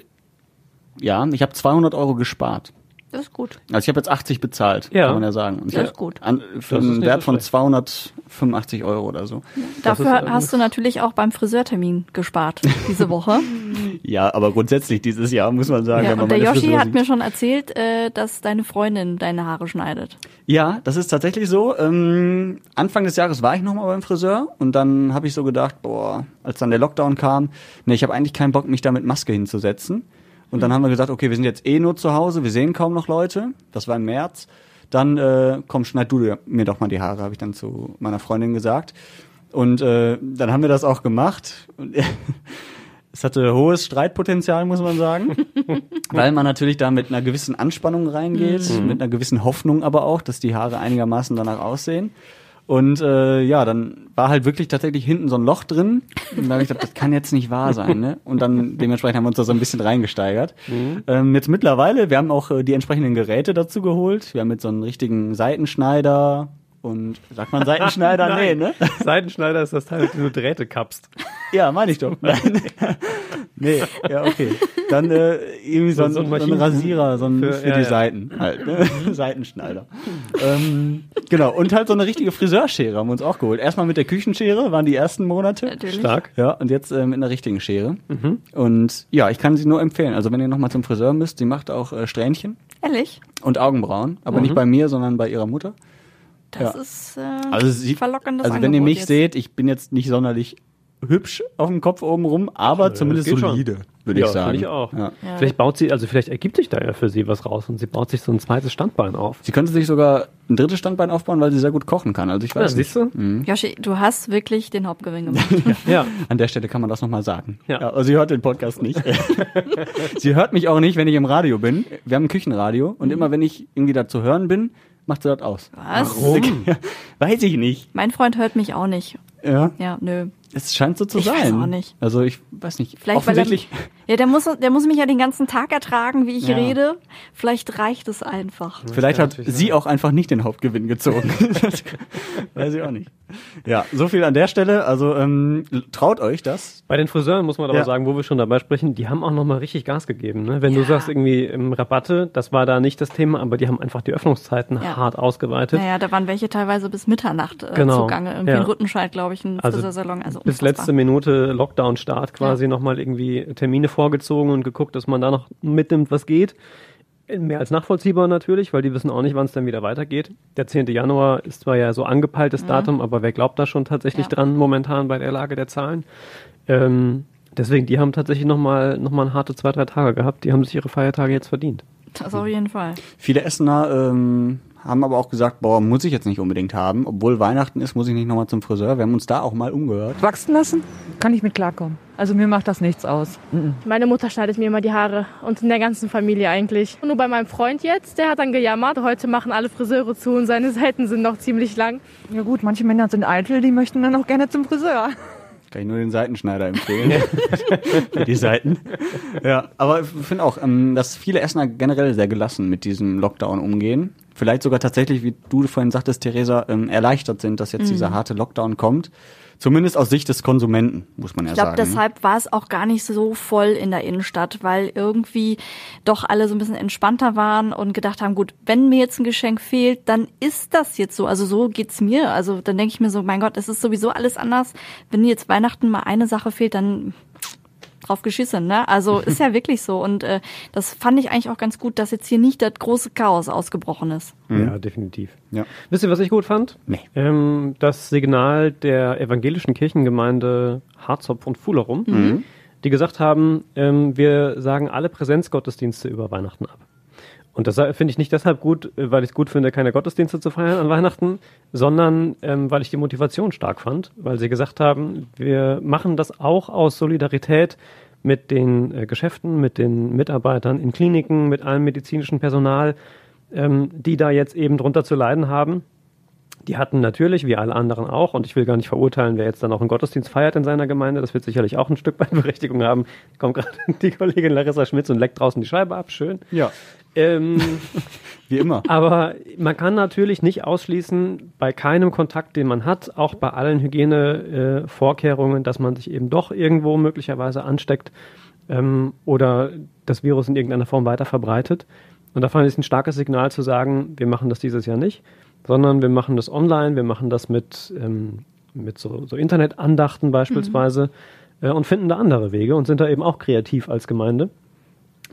ja, ich habe 200 Euro gespart. Das ist gut. Also ich habe jetzt 80 bezahlt, Ja. kann man ja sagen. Und Das ist gut. An, für Das einen Wert so von schlecht. 285 Euro oder so. Dafür ist, äh, hast du natürlich auch beim Friseurtermin gespart diese Woche. *laughs* Ja, aber grundsätzlich dieses Jahr muss man sagen. ja, wenn man und der Yoshi hat mir schon erzählt, äh, dass deine Freundin deine Haare schneidet. Ja, das ist tatsächlich so. Ähm, Anfang des Jahres war ich noch mal beim Friseur und dann habe ich so gedacht, boah, als dann der Lockdown kam, ne, ich habe eigentlich keinen Bock, mich da mit Maske hinzusetzen. Und dann haben wir gesagt, okay, wir sind jetzt eh nur zu Hause, wir sehen kaum noch Leute. Das war im März. Dann äh, komm, schneid du mir doch mal die Haare, habe ich dann zu meiner Freundin gesagt. Und äh, dann haben wir das auch gemacht. *laughs* Es hatte hohes Streitpotenzial, muss man sagen, *laughs* weil man natürlich da mit einer gewissen Anspannung reingeht, mit einer gewissen Hoffnung aber auch, dass die Haare einigermaßen danach aussehen. Und äh, ja, dann war halt wirklich tatsächlich hinten so ein Loch drin. Und da habe ich gedacht, das kann jetzt nicht wahr sein. Ne? Und dann dementsprechend haben wir uns da so ein bisschen reingesteigert. Ähm, jetzt mittlerweile, wir haben auch äh, die entsprechenden Geräte dazu geholt. Wir haben jetzt so einen richtigen Seitenschneider und sagt man Seitenschneider? *laughs* nee, ne? Seitenschneider ist das Teil, mit dem du Drähte kappst. Ja, meine ich doch. *laughs* Nein. Nee, ja, okay. Dann äh, irgendwie so, ein, So- so ein so ein Rasierer, so ein für, für- ja, die ja. Seiten halt. Ne? *laughs* Seitenschneider. ähm, genau, und halt so eine richtige Friseurschere haben wir uns auch geholt. Erstmal mit der Küchenschere, waren die ersten Monate. Natürlich. Stark. Ja, und jetzt äh, mit einer richtigen Schere. Und ja, ich kann sie nur empfehlen. Also wenn ihr nochmal zum Friseur müsst, sie macht auch äh, Strähnchen Ehrlich? und Augenbrauen. Aber nicht bei mir, sondern bei ihrer Mutter. Das Ja. ist äh, Also, sie, verlockendes also wenn ihr Angebot mich jetzt. seht, ich bin jetzt nicht sonderlich hübsch auf dem Kopf oben rum, aber zumindest geht schon. solide, würde ja, ich sagen. ich auch. Ja. Ja. Vielleicht baut sie, also vielleicht ergibt sich da ja für sie was raus und sie baut sich so ein zweites Standbein auf. Sie könnte sich sogar ein drittes Standbein aufbauen, weil sie sehr gut kochen kann. Also ich Ja, weiß nicht. siehst du? Yoshi, du hast wirklich den Hauptgewinn gemacht. *laughs* Ja. An der Stelle kann man das nochmal sagen. Ja. also sie hört den Podcast nicht. *laughs* sie hört mich auch nicht, wenn ich im Radio bin. Wir haben ein Küchenradio und immer wenn ich irgendwie da zu hören bin, macht sie das aus. Was? *laughs* Weiß ich nicht. Mein Freund hört mich auch nicht. Ja, Ja, nö. Es scheint so zu Ich sein. weiß auch nicht. Also ich weiß nicht. Vielleicht, weil Offensichtlich. Ja, der muss, der muss mich ja den ganzen Tag ertragen, wie ich Ja. rede. Vielleicht reicht es einfach. Vielleicht hat sie auch einfach nicht den Hauptgewinn gezogen. *laughs* Weiß ich auch nicht. Ja, so viel an der Stelle. Also ähm, traut euch das. Bei den Friseuren muss man aber Ja. sagen, wo wir schon dabei sprechen, die haben auch nochmal richtig Gas gegeben. Ne? Wenn du Ja. sagst, irgendwie im Rabatte, das war da nicht das Thema, aber die haben einfach die Öffnungszeiten Ja. hart ausgeweitet. Naja, da waren welche teilweise bis Mitternacht äh, Genau. zugange. Irgendwie Ja. in Rüttenscheid, glaube ich, ein Also Friseursalon. Also Bis letzte Minute Lockdown-Start quasi nochmal irgendwie Termine vorgezogen und geguckt, dass man da noch mitnimmt, was geht. Mehr als nachvollziehbar natürlich, weil die wissen auch nicht, wann es dann wieder weitergeht. Der 10. Januar ist zwar ja so angepeiltes Datum, aber wer glaubt da schon tatsächlich Mhm. Ja. dran momentan bei der Lage der Zahlen? Ähm, deswegen, die haben tatsächlich nochmal noch mal eine harte zwei, drei Tage gehabt. Die haben sich ihre Feiertage jetzt verdient. Das auf jeden Fall. Viele Essener ähm, haben aber auch gesagt, boah, muss ich jetzt nicht unbedingt haben. Obwohl Weihnachten ist, muss ich nicht nochmal zum Friseur. Wir haben uns da auch mal umgehört. Wachsen lassen? Kann ich mit klarkommen. Also mir macht das nichts aus. Mhm. Meine Mutter schneidet mir immer die Haare und in der ganzen Familie eigentlich. Und nur bei meinem Freund jetzt, der hat dann gejammert, heute machen alle Friseure zu und seine *laughs* Seiten sind noch ziemlich lang. Ja gut, manche Männer sind eitel, die möchten dann auch gerne zum Friseur. Kann ich nur den Seitenschneider empfehlen. *laughs* Für die Seiten. Ja, aber ich finde auch, ähm, dass viele Essener generell sehr gelassen mit diesem Lockdown umgehen. Vielleicht sogar tatsächlich, wie du vorhin sagtest, Theresa, ähm, erleichtert sind, dass jetzt dieser harte Lockdown kommt. Zumindest aus Sicht des Konsumenten, muss man ja Ich glaube, sagen. ne? deshalb war es auch gar nicht so voll in der Innenstadt, weil irgendwie doch alle so ein bisschen entspannter waren und gedacht haben, gut, wenn mir jetzt ein Geschenk fehlt, dann ist das jetzt so. Also so geht's mir. Also dann denke ich mir so, mein Gott, es ist sowieso alles anders. Wenn jetzt Weihnachten mal eine Sache fehlt, dann drauf geschissen, ne? Also *laughs* ist ja wirklich so. Und äh, das fand ich eigentlich auch ganz gut, dass jetzt hier nicht das große Chaos ausgebrochen ist. Ja, definitiv. Ja. Wisst ihr, was ich gut fand? Nee. Ähm, das Signal der evangelischen Kirchengemeinde Harzopf und Fuhlerum, die gesagt haben, ähm, wir sagen alle Präsenzgottesdienste über Weihnachten ab. Und das finde ich nicht deshalb gut, äh, weil ich es gut finde, keine Gottesdienste zu feiern an Weihnachten, sondern ähm, weil ich die Motivation stark fand, weil sie gesagt haben, wir machen das auch aus Solidarität mit den äh, Geschäften, mit den Mitarbeitern in Kliniken, mit allem medizinischen Personal, ähm, die da jetzt eben drunter zu leiden haben. Die hatten natürlich, wie alle anderen auch, und ich will gar nicht verurteilen, wer jetzt dann auch einen Gottesdienst feiert in seiner Gemeinde, das wird sicherlich auch ein Stück weit *laughs* Berechtigung haben. Kommt gerade die Kollegin Larissa Schmitz und leckt draußen die Scheibe ab, schön. Ja. Ähm, *laughs* Wie immer. Aber man kann natürlich nicht ausschließen, bei keinem Kontakt, den man hat, auch bei allen Hygienevorkehrungen, äh, dass man sich eben doch irgendwo möglicherweise ansteckt ähm, oder das Virus in irgendeiner Form weiter verbreitet. Und da fand ich es ein starkes Signal zu sagen, wir machen das dieses Jahr nicht, sondern wir machen das online, wir machen das mit, ähm, mit so, so Internetandachten beispielsweise mhm. äh, und finden da andere Wege und sind da eben auch kreativ als Gemeinde.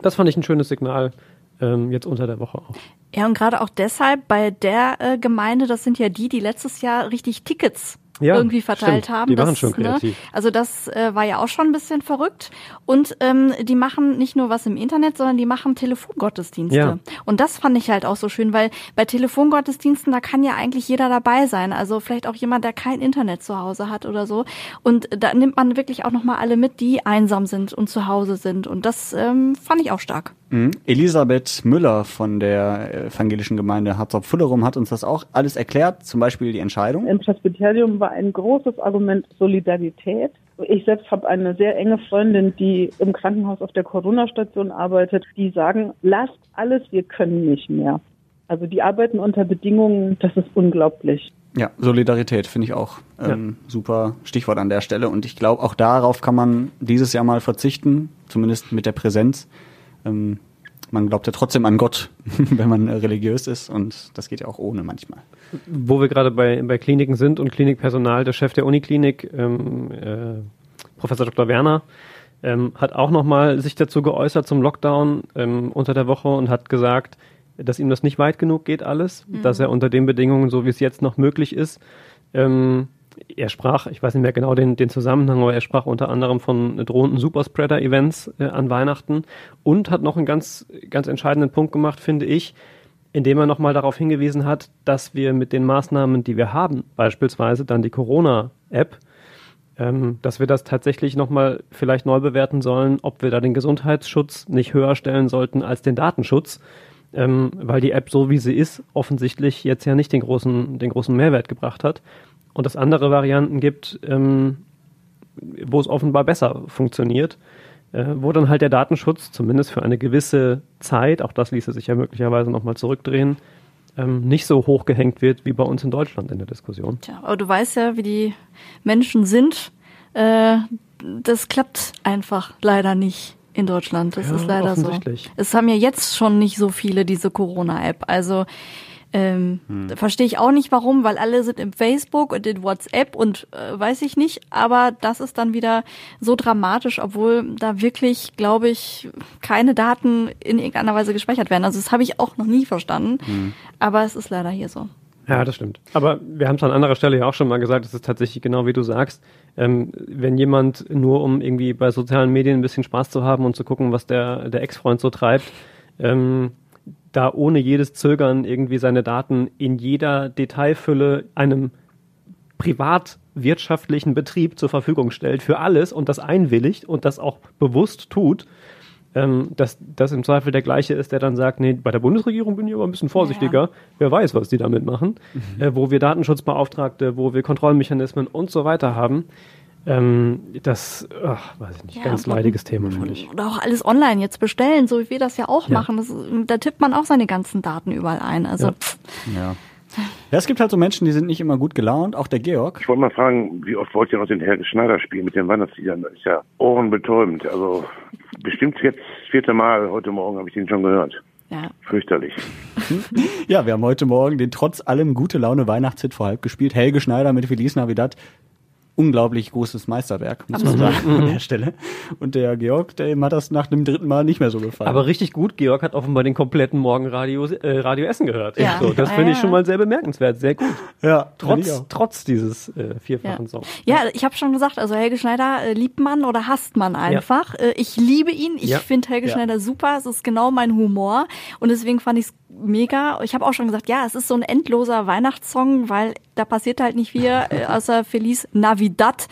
Das fand ich ein schönes Signal ähm, jetzt unter der Woche auch. Ja, und gerade auch deshalb bei der äh, Gemeinde, das sind ja die, die letztes Jahr richtig Tickets ja, irgendwie verteilt stimmt. haben. Die das, waren schon ne, kreativ. also das äh, war ja auch schon ein bisschen verrückt. Und ähm, die machen nicht nur was im Internet, sondern die machen Telefongottesdienste. Ja. Und das fand ich halt auch so schön, weil bei Telefongottesdiensten, da kann ja eigentlich jeder dabei sein. Also vielleicht auch jemand, der kein Internet zu Hause hat oder so. Und da nimmt man wirklich auch nochmal alle mit, die einsam sind und zu Hause sind. Und das ähm, fand ich auch stark. Mhm. Elisabeth Müller von der evangelischen Gemeinde Harzop-Fullerum hat uns das auch alles erklärt, zum Beispiel die Entscheidung. Im Presbyterium war ein großes Argument Solidarität. Ich selbst habe eine sehr enge Freundin, die im Krankenhaus auf der Corona-Station arbeitet, die sagen, lasst alles, wir können nicht mehr. Also die arbeiten unter Bedingungen, das ist unglaublich. Ja, Solidarität finde ich auch ähm, ja. super Stichwort an der Stelle. Und ich glaube, auch darauf kann man dieses Jahr mal verzichten, zumindest mit der Präsenz. Ähm, man glaubt ja trotzdem an Gott, *laughs* wenn man religiös ist und das geht ja auch ohne manchmal. Wo wir gerade bei, bei Kliniken sind und Klinikpersonal, der Chef der Uniklinik, ähm, äh, Professor Dr. Werner, ähm, hat auch nochmal sich dazu geäußert zum Lockdown ähm, unter der Woche und hat gesagt, dass ihm das nicht weit genug geht alles, mhm. dass er unter den Bedingungen, so wie es jetzt noch möglich ist, ähm, er sprach, ich weiß nicht mehr genau den, den Zusammenhang, aber er sprach unter anderem von drohenden Superspreader-Events äh, an Weihnachten und hat noch einen ganz, ganz entscheidenden Punkt gemacht, finde ich, indem er nochmal darauf hingewiesen hat, dass wir mit den Maßnahmen, die wir haben, beispielsweise dann die Corona-App, ähm, dass wir das tatsächlich nochmal vielleicht neu bewerten sollen, ob wir da den Gesundheitsschutz nicht höher stellen sollten als den Datenschutz, ähm, weil die App so wie sie ist offensichtlich jetzt ja nicht den großen, den großen Mehrwert gebracht hat und es andere Varianten gibt, ähm, wo es offenbar besser funktioniert, äh, wo dann halt der Datenschutz zumindest für eine gewisse Zeit, auch das ließe sich ja möglicherweise nochmal zurückdrehen, ähm, nicht so hochgehängt wird wie bei uns in Deutschland in der Diskussion. Tja, aber du weißt ja, wie die Menschen sind. Äh, das klappt einfach leider nicht in Deutschland. Das Ja, ist leider so. Es haben ja jetzt schon nicht so viele diese Corona-App. Also ähm, Hm. verstehe ich auch nicht warum, weil alle sind im Facebook und in WhatsApp und äh, weiß ich nicht. Aber das ist dann wieder so dramatisch, obwohl da wirklich, glaube ich, keine Daten in irgendeiner Weise gespeichert werden. Also das habe ich auch noch nie verstanden. Hm. Aber es ist leider hier so. Ja, das stimmt. Aber wir haben es an anderer Stelle ja auch schon mal gesagt, es ist tatsächlich genau wie du sagst. Ähm, wenn jemand nur um irgendwie bei sozialen Medien ein bisschen Spaß zu haben und zu gucken, was der, der Ex-Freund so treibt, ähm, da ohne jedes Zögern irgendwie seine Daten in jeder Detailfülle einem privatwirtschaftlichen Betrieb zur Verfügung stellt für alles und das einwilligt und das auch bewusst tut, ähm, dass das im Zweifel der gleiche ist, der dann sagt, nee, bei der Bundesregierung bin ich aber ein bisschen vorsichtiger, wer weiß, was die damit machen, äh, wo wir Datenschutzbeauftragte, wo wir Kontrollmechanismen und so weiter haben. Ähm, das, ach, weiß ich nicht, Ja, ganz leidiges Thema, finde ich. Oder auch alles online jetzt bestellen, so wie wir das ja auch Ja. machen. Das, da tippt man auch seine ganzen Daten überall ein. Also Ja. Ja. Ja, es gibt halt so Menschen, die sind nicht immer gut gelaunt, auch der Georg. Ich wollte mal fragen, wie oft wollt ihr noch den Herrn Schneider spielen mit den Weihnachtsliedern? Das ist ja ohrenbetäubend. Also bestimmt jetzt das vierte Mal heute Morgen habe ich den schon gehört. Ja. Fürchterlich. Ja, wir haben heute Morgen den trotz allem gute Laune Weihnachtshit vor halb gespielt. Helge Schneider mit Feliz Navidad. Unglaublich großes Meisterwerk, muss man sagen, an der Stelle. Und der Georg, dem hat das nach dem dritten Mal nicht mehr so gefallen. Aber richtig gut, Georg hat offenbar den kompletten Morgenradio äh, Radio Essen gehört. Ja. So, das Ja, finde ich ja. schon mal sehr bemerkenswert, sehr gut. ja, Trotz, trotz dieses äh, vierfachen Ja. Songs. Ja, ich habe schon gesagt, also Helge Schneider äh, liebt man oder hasst man einfach. Äh, ich liebe ihn. Ich Ja. finde Helge Ja. Schneider super. Es ist genau mein Humor und deswegen fand ich es mega. Ich habe auch schon gesagt, ja, es ist so ein endloser Weihnachtssong, weil da passiert halt nicht viel, äh, außer Feliz Navidad.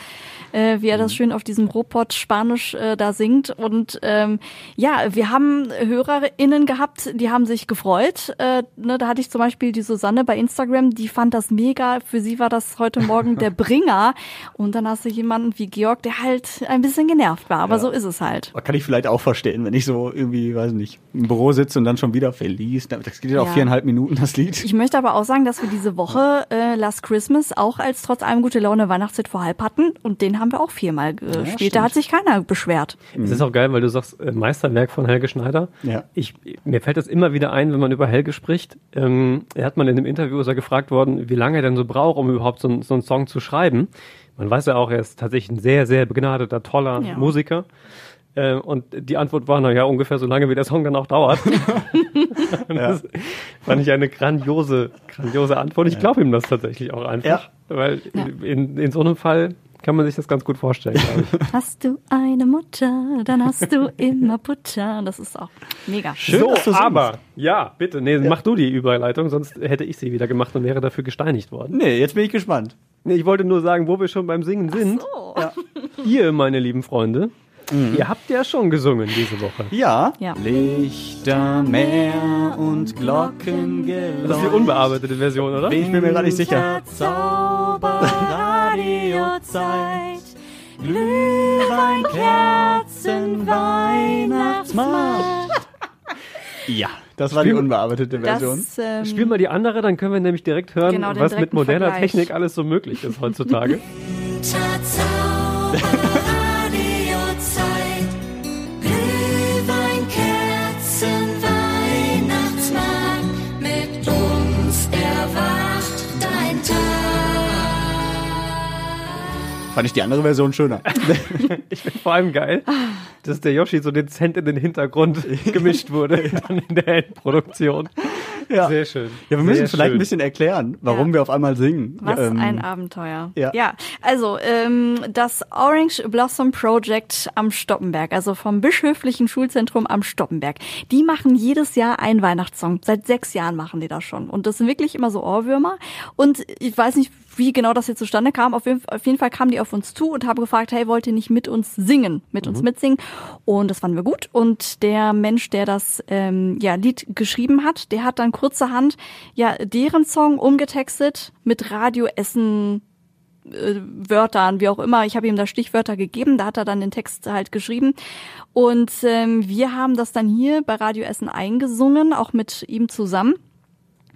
Äh, wie er das schön auf diesem Robot Spanisch äh, da singt. Und ähm, ja, wir haben HörerInnen gehabt, die haben sich gefreut. Äh, ne, da hatte ich zum Beispiel die Susanne bei Instagram, die fand das mega. Für sie war das heute Morgen der *laughs* Bringer. Und dann hast du jemanden wie Georg, der halt ein bisschen genervt war. Aber Ja. so ist es halt. Kann ich vielleicht auch verstehen, wenn ich so irgendwie, weiß nicht, im Büro sitze und dann schon wieder Feliz. Das geht ja auch viereinhalb Minuten, das Lied. Ich möchte aber auch sagen, dass wir diese Woche äh, Last Christmas auch als trotz allem gute Laune Weihnachtshit vor halb hatten. Und den haben wir auch viermal gespielt. da hat sich keiner beschwert. Es ist auch geil, weil du sagst, äh, Meisterwerk von Helge Schneider. Ja. Ich, mir fällt das immer wieder ein, wenn man über Helge spricht. Ähm, er hat mal in einem Interview ist er gefragt worden, wie lange er denn so braucht, um überhaupt so, einen- so einen Song zu schreiben. Man weiß ja auch, er ist tatsächlich ein sehr, sehr begnadeter, toller Ja. Musiker. Äh, und die Antwort war, na ja, ungefähr so lange, wie der Song dann auch dauert. *laughs* *laughs* Das fand ich eine grandiose, grandiose Antwort. Ich glaube ihm das tatsächlich auch einfach. Ja. Weil in, in so einem Fall kann man sich das ganz gut vorstellen, glaube ich. *laughs* Hast du eine Mutter, dann hast du immer Butter. Das ist auch mega. Schön, so, dass aber, ja, bitte, nee, mach du die Überleitung, sonst hätte ich sie wieder gemacht und wäre dafür gesteinigt worden. Nee, jetzt bin ich gespannt. Nee, ich wollte nur sagen, wo wir schon beim Singen sind. Ihr, meine lieben Freunde, ihr habt ja schon gesungen diese Woche. Ja. Ja. Lichter, Meer und Glocken Das ist die unbearbeitete Version, oder? Ich bin mir gerade nicht sicher. Radiozeit. Glühwein, Kerzen, Weihnachtsmarkt. *laughs* Ja, das war die unbearbeitete Version. Das, ähm, Spiel mal die andere, dann können wir nämlich direkt hören, Genau, was mit moderner Vergleich. Technik alles so möglich ist heutzutage. *laughs* Fand ich die andere Version schöner. *laughs* Ich finde vor allem geil, dass der Yoshi so dezent in den Hintergrund *laughs* gemischt wurde dann in der Endproduktion. Ja. Sehr schön. Ja, wir müssen Sehr vielleicht schön. ein bisschen erklären, warum wir auf einmal singen. Was Ähm, ein Abenteuer. ja. also ähm, das Orange Blossom Project am Stoppenberg, also vom Bischöflichen Schulzentrum am Stoppenberg, die machen jedes Jahr einen Weihnachtssong. Seit sechs Jahren machen die das schon. Und das sind wirklich immer so Ohrwürmer. Und ich weiß nicht, wie genau das jetzt zustande kam. Auf jeden, auf jeden Fall kamen die auf uns zu und haben gefragt, hey, wollt ihr nicht mit uns singen, mit uns mitsingen? Und das fanden wir gut. Und der Mensch, der das ähm, ja, Lied geschrieben hat, der hat dann kurzerhand ja deren Song umgetextet mit Radioessen äh, Wörtern, wie auch immer. Ich habe ihm da Stichwörter gegeben, da hat er dann den Text halt geschrieben. Und ähm, wir haben das dann hier bei Radio Essen eingesungen, auch mit ihm zusammen.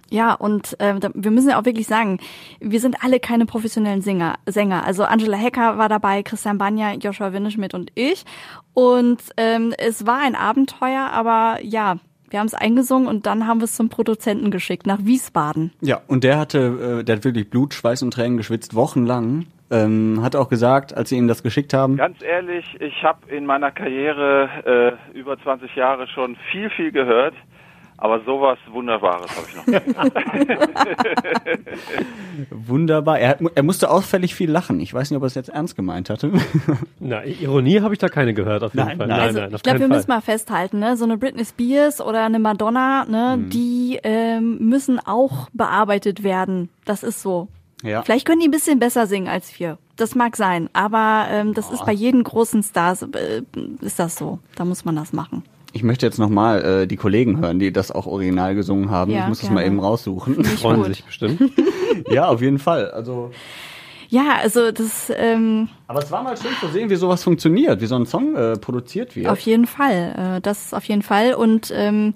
Ja, und äh, wir müssen ja auch wirklich sagen, wir sind alle keine professionellen Singer, Sänger. Also Angela Hecker war dabei, Christian Banja, Joshua Winneschmidt und ich. Und ähm, es war ein Abenteuer, aber ja, wir haben es eingesungen und dann haben wir es zum Produzenten geschickt, nach Wiesbaden. Ja, und der hatte, äh, der hat wirklich Blut, Schweiß und Tränen geschwitzt, wochenlang. Ähm, hat auch gesagt, als sie ihm das geschickt haben, Ganz ehrlich, ich habe in meiner Karriere äh, über 20 Jahre schon viel, viel gehört. Aber sowas Wunderbares habe ich noch nicht. *laughs* wunderbar. Er, hat, er musste auffällig viel lachen. Ich weiß nicht, ob er es jetzt ernst gemeint hatte. *laughs* Na, Ironie habe ich da keine gehört, auf jeden Nein, Fall. nein. Also auf ich glaube, wir müssen mal festhalten, ne? so eine Britney Spears oder eine Madonna, ne, Mhm. die ähm, müssen auch bearbeitet werden. Das ist so. Ja. Vielleicht können die ein bisschen besser singen als wir. Das mag sein, aber ähm, das ist bei jedem großen Stars äh, ist das so. Da muss man das machen. Ich möchte jetzt nochmal äh, die Kollegen hören, die das auch original gesungen haben. Ja, ich muss das gerne. mal eben raussuchen. Ich Freuen gut. sich bestimmt. *laughs* ja, auf jeden Fall. Also, Ja, also das ähm, aber es war mal schön zu sehen, wie sowas funktioniert, wie so ein Song äh, produziert wird. auf jeden Fall. Äh, das auf jeden Fall und ähm,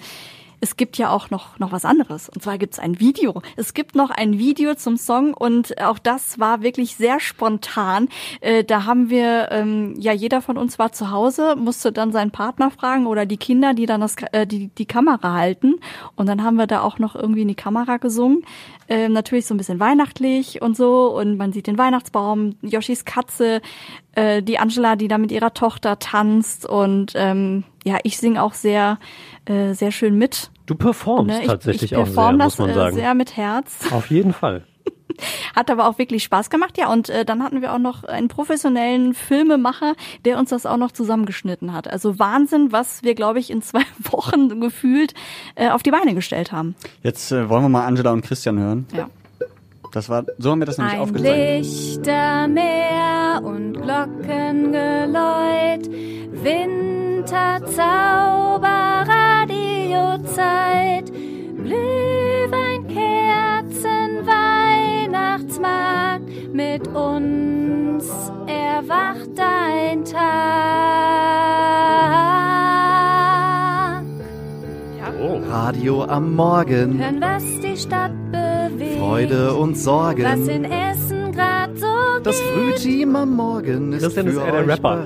es gibt ja auch noch, noch was anderes. Und zwar gibt es ein Video. Es gibt noch ein Video zum Song und auch das war wirklich sehr spontan. Äh, da haben wir, ähm, ja, jeder von uns war zu Hause, musste dann seinen Partner fragen oder die Kinder, die dann das, äh, die, die Kamera halten. Und dann haben wir da auch noch irgendwie in die Kamera gesungen. Ähm, natürlich so ein bisschen weihnachtlich und so. Und man sieht den Weihnachtsbaum, Yoshis Katze, äh, die Angela, die da mit ihrer Tochter tanzt. Und ähm, ja, ich singe auch sehr, äh, sehr schön mit. Du performst Ne, ich- tatsächlich ich auch sehr, perform muss das, man äh, sagen. sehr mit Herz. Auf jeden Fall. *laughs* Hat aber auch wirklich Spaß gemacht, ja. Und äh, dann hatten wir auch noch einen professionellen Filmemacher, der uns das auch noch zusammengeschnitten hat. Also Wahnsinn, was wir, glaube ich, in zwei *laughs* Wochen gefühlt äh, auf die Beine gestellt haben. Jetzt äh, wollen wir mal Angela und Christian hören. Ja. Das war, so haben wir das nämlich Ein aufgezeichnet. Lichtermeer und Glockengeläut, Winterzauberradiozeit, Glühwein, Kerzen, Weihnachtsmarkt, mit uns erwacht dein Tag. Radio am Morgen, Hören, was die Stadt bewegt. Freude und Sorgen. Was in Essen grad so Das Frühteam am Morgen ist Christian ist für eher der Rapper.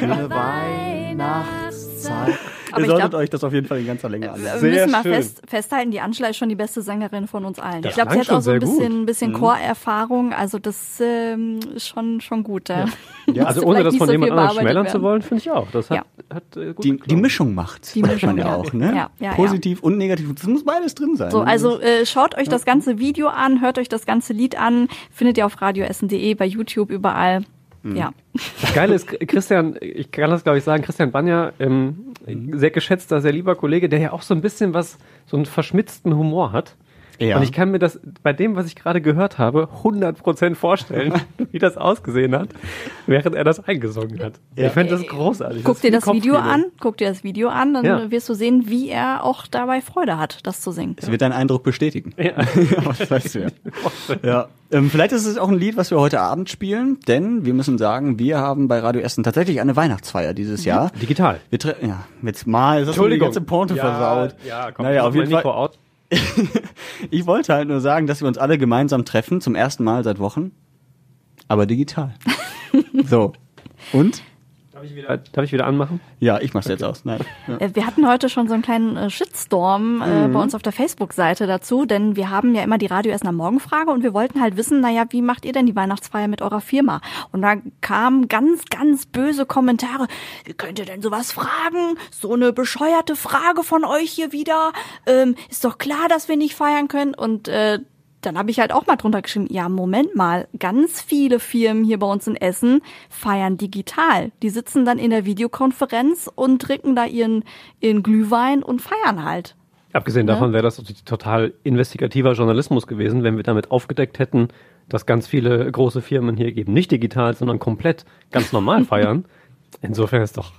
bereit *laughs* Weihnachtszeit. Aber Ihr ich solltet glaub- euch das auf jeden Fall in ganzer Länge anhören. Wir müssen mal fest, festhalten, die Angela ist schon die beste Sängerin von uns allen. Das ich glaube, sie hat auch so schon ein bisschen, bisschen Mhm. Chorerfahrung. Also das ähm, ist schon, schon gut. Ja. Ja, *laughs* also ohne das von so jemand viel anderem schmälern werden. zu wollen, finde ich auch. Das hat, Ja. hat äh, gut Die, die Mischung macht's. Die Mischung, man ja auch, ne? Ja, ja, ja. Positiv und negativ. Das muss beides drin sein. So, ne? also äh, schaut euch das ganze Video an, hört euch das ganze Lied an, findet ihr auf radioessen.de, bei YouTube, überall. Mhm. Ja. Das Geile ist, Christian, ich kann das glaube ich sagen, Christian Banja, ähm, sehr geschätzter, sehr lieber Kollege, der ja auch so ein bisschen was, so einen verschmitzten Humor hat. Ja. Und ich kann mir das bei dem, was ich gerade gehört habe, 100% vorstellen, *laughs* wie das ausgesehen hat, während er das eingesungen hat. Ich finde das großartig. Guck ist dir das Video an, guck dir das Video an, dann Ja. wirst du sehen, wie er auch dabei Freude hat, das zu singen. Es wird deinen Eindruck bestätigen. Ja. *laughs* das weißt du ja. ja. Ähm, vielleicht ist es auch ein Lied, was wir heute Abend spielen, denn wir müssen sagen, wir haben bei Radio Essen tatsächlich eine Weihnachtsfeier dieses Mhm. Jahr. Digital. Wir ja, jetzt mal, das ist die Entschuldigung. ganze Pointe Ja, versaut. ja, komm, naja, auf jeden Fall. *laughs* Ich wollte halt nur sagen, dass wir uns alle gemeinsam treffen, zum ersten Mal seit Wochen, aber digital. *laughs* so. Und? Darf ich wieder, darf ich wieder anmachen? Ja, ich mach's jetzt aus. Nein. Ja. *laughs* Äh, Wir hatten heute schon so einen kleinen äh, Shitstorm äh, Mhm. bei uns auf der Facebook-Seite dazu, denn wir haben ja immer die Radio Essen am Morgenfrage und wir wollten halt wissen, naja, wie macht ihr denn die Weihnachtsfeier mit eurer Firma? Und da kamen ganz, ganz böse Kommentare. Wie könnt ihr denn sowas fragen? So eine bescheuerte Frage von euch hier wieder. Ähm, ist doch klar, dass wir nicht feiern können. Und äh, dann habe ich halt auch mal drunter geschrieben, ja, Moment mal, ganz viele Firmen hier bei uns in Essen feiern digital. Die sitzen dann in der Videokonferenz und trinken da ihren, ihren Glühwein und feiern halt. Abgesehen Ne? davon wäre das total investigativer Journalismus gewesen, wenn wir damit aufgedeckt hätten, dass ganz viele große Firmen hier eben nicht digital, sondern komplett ganz normal *laughs* feiern. Insofern ist doch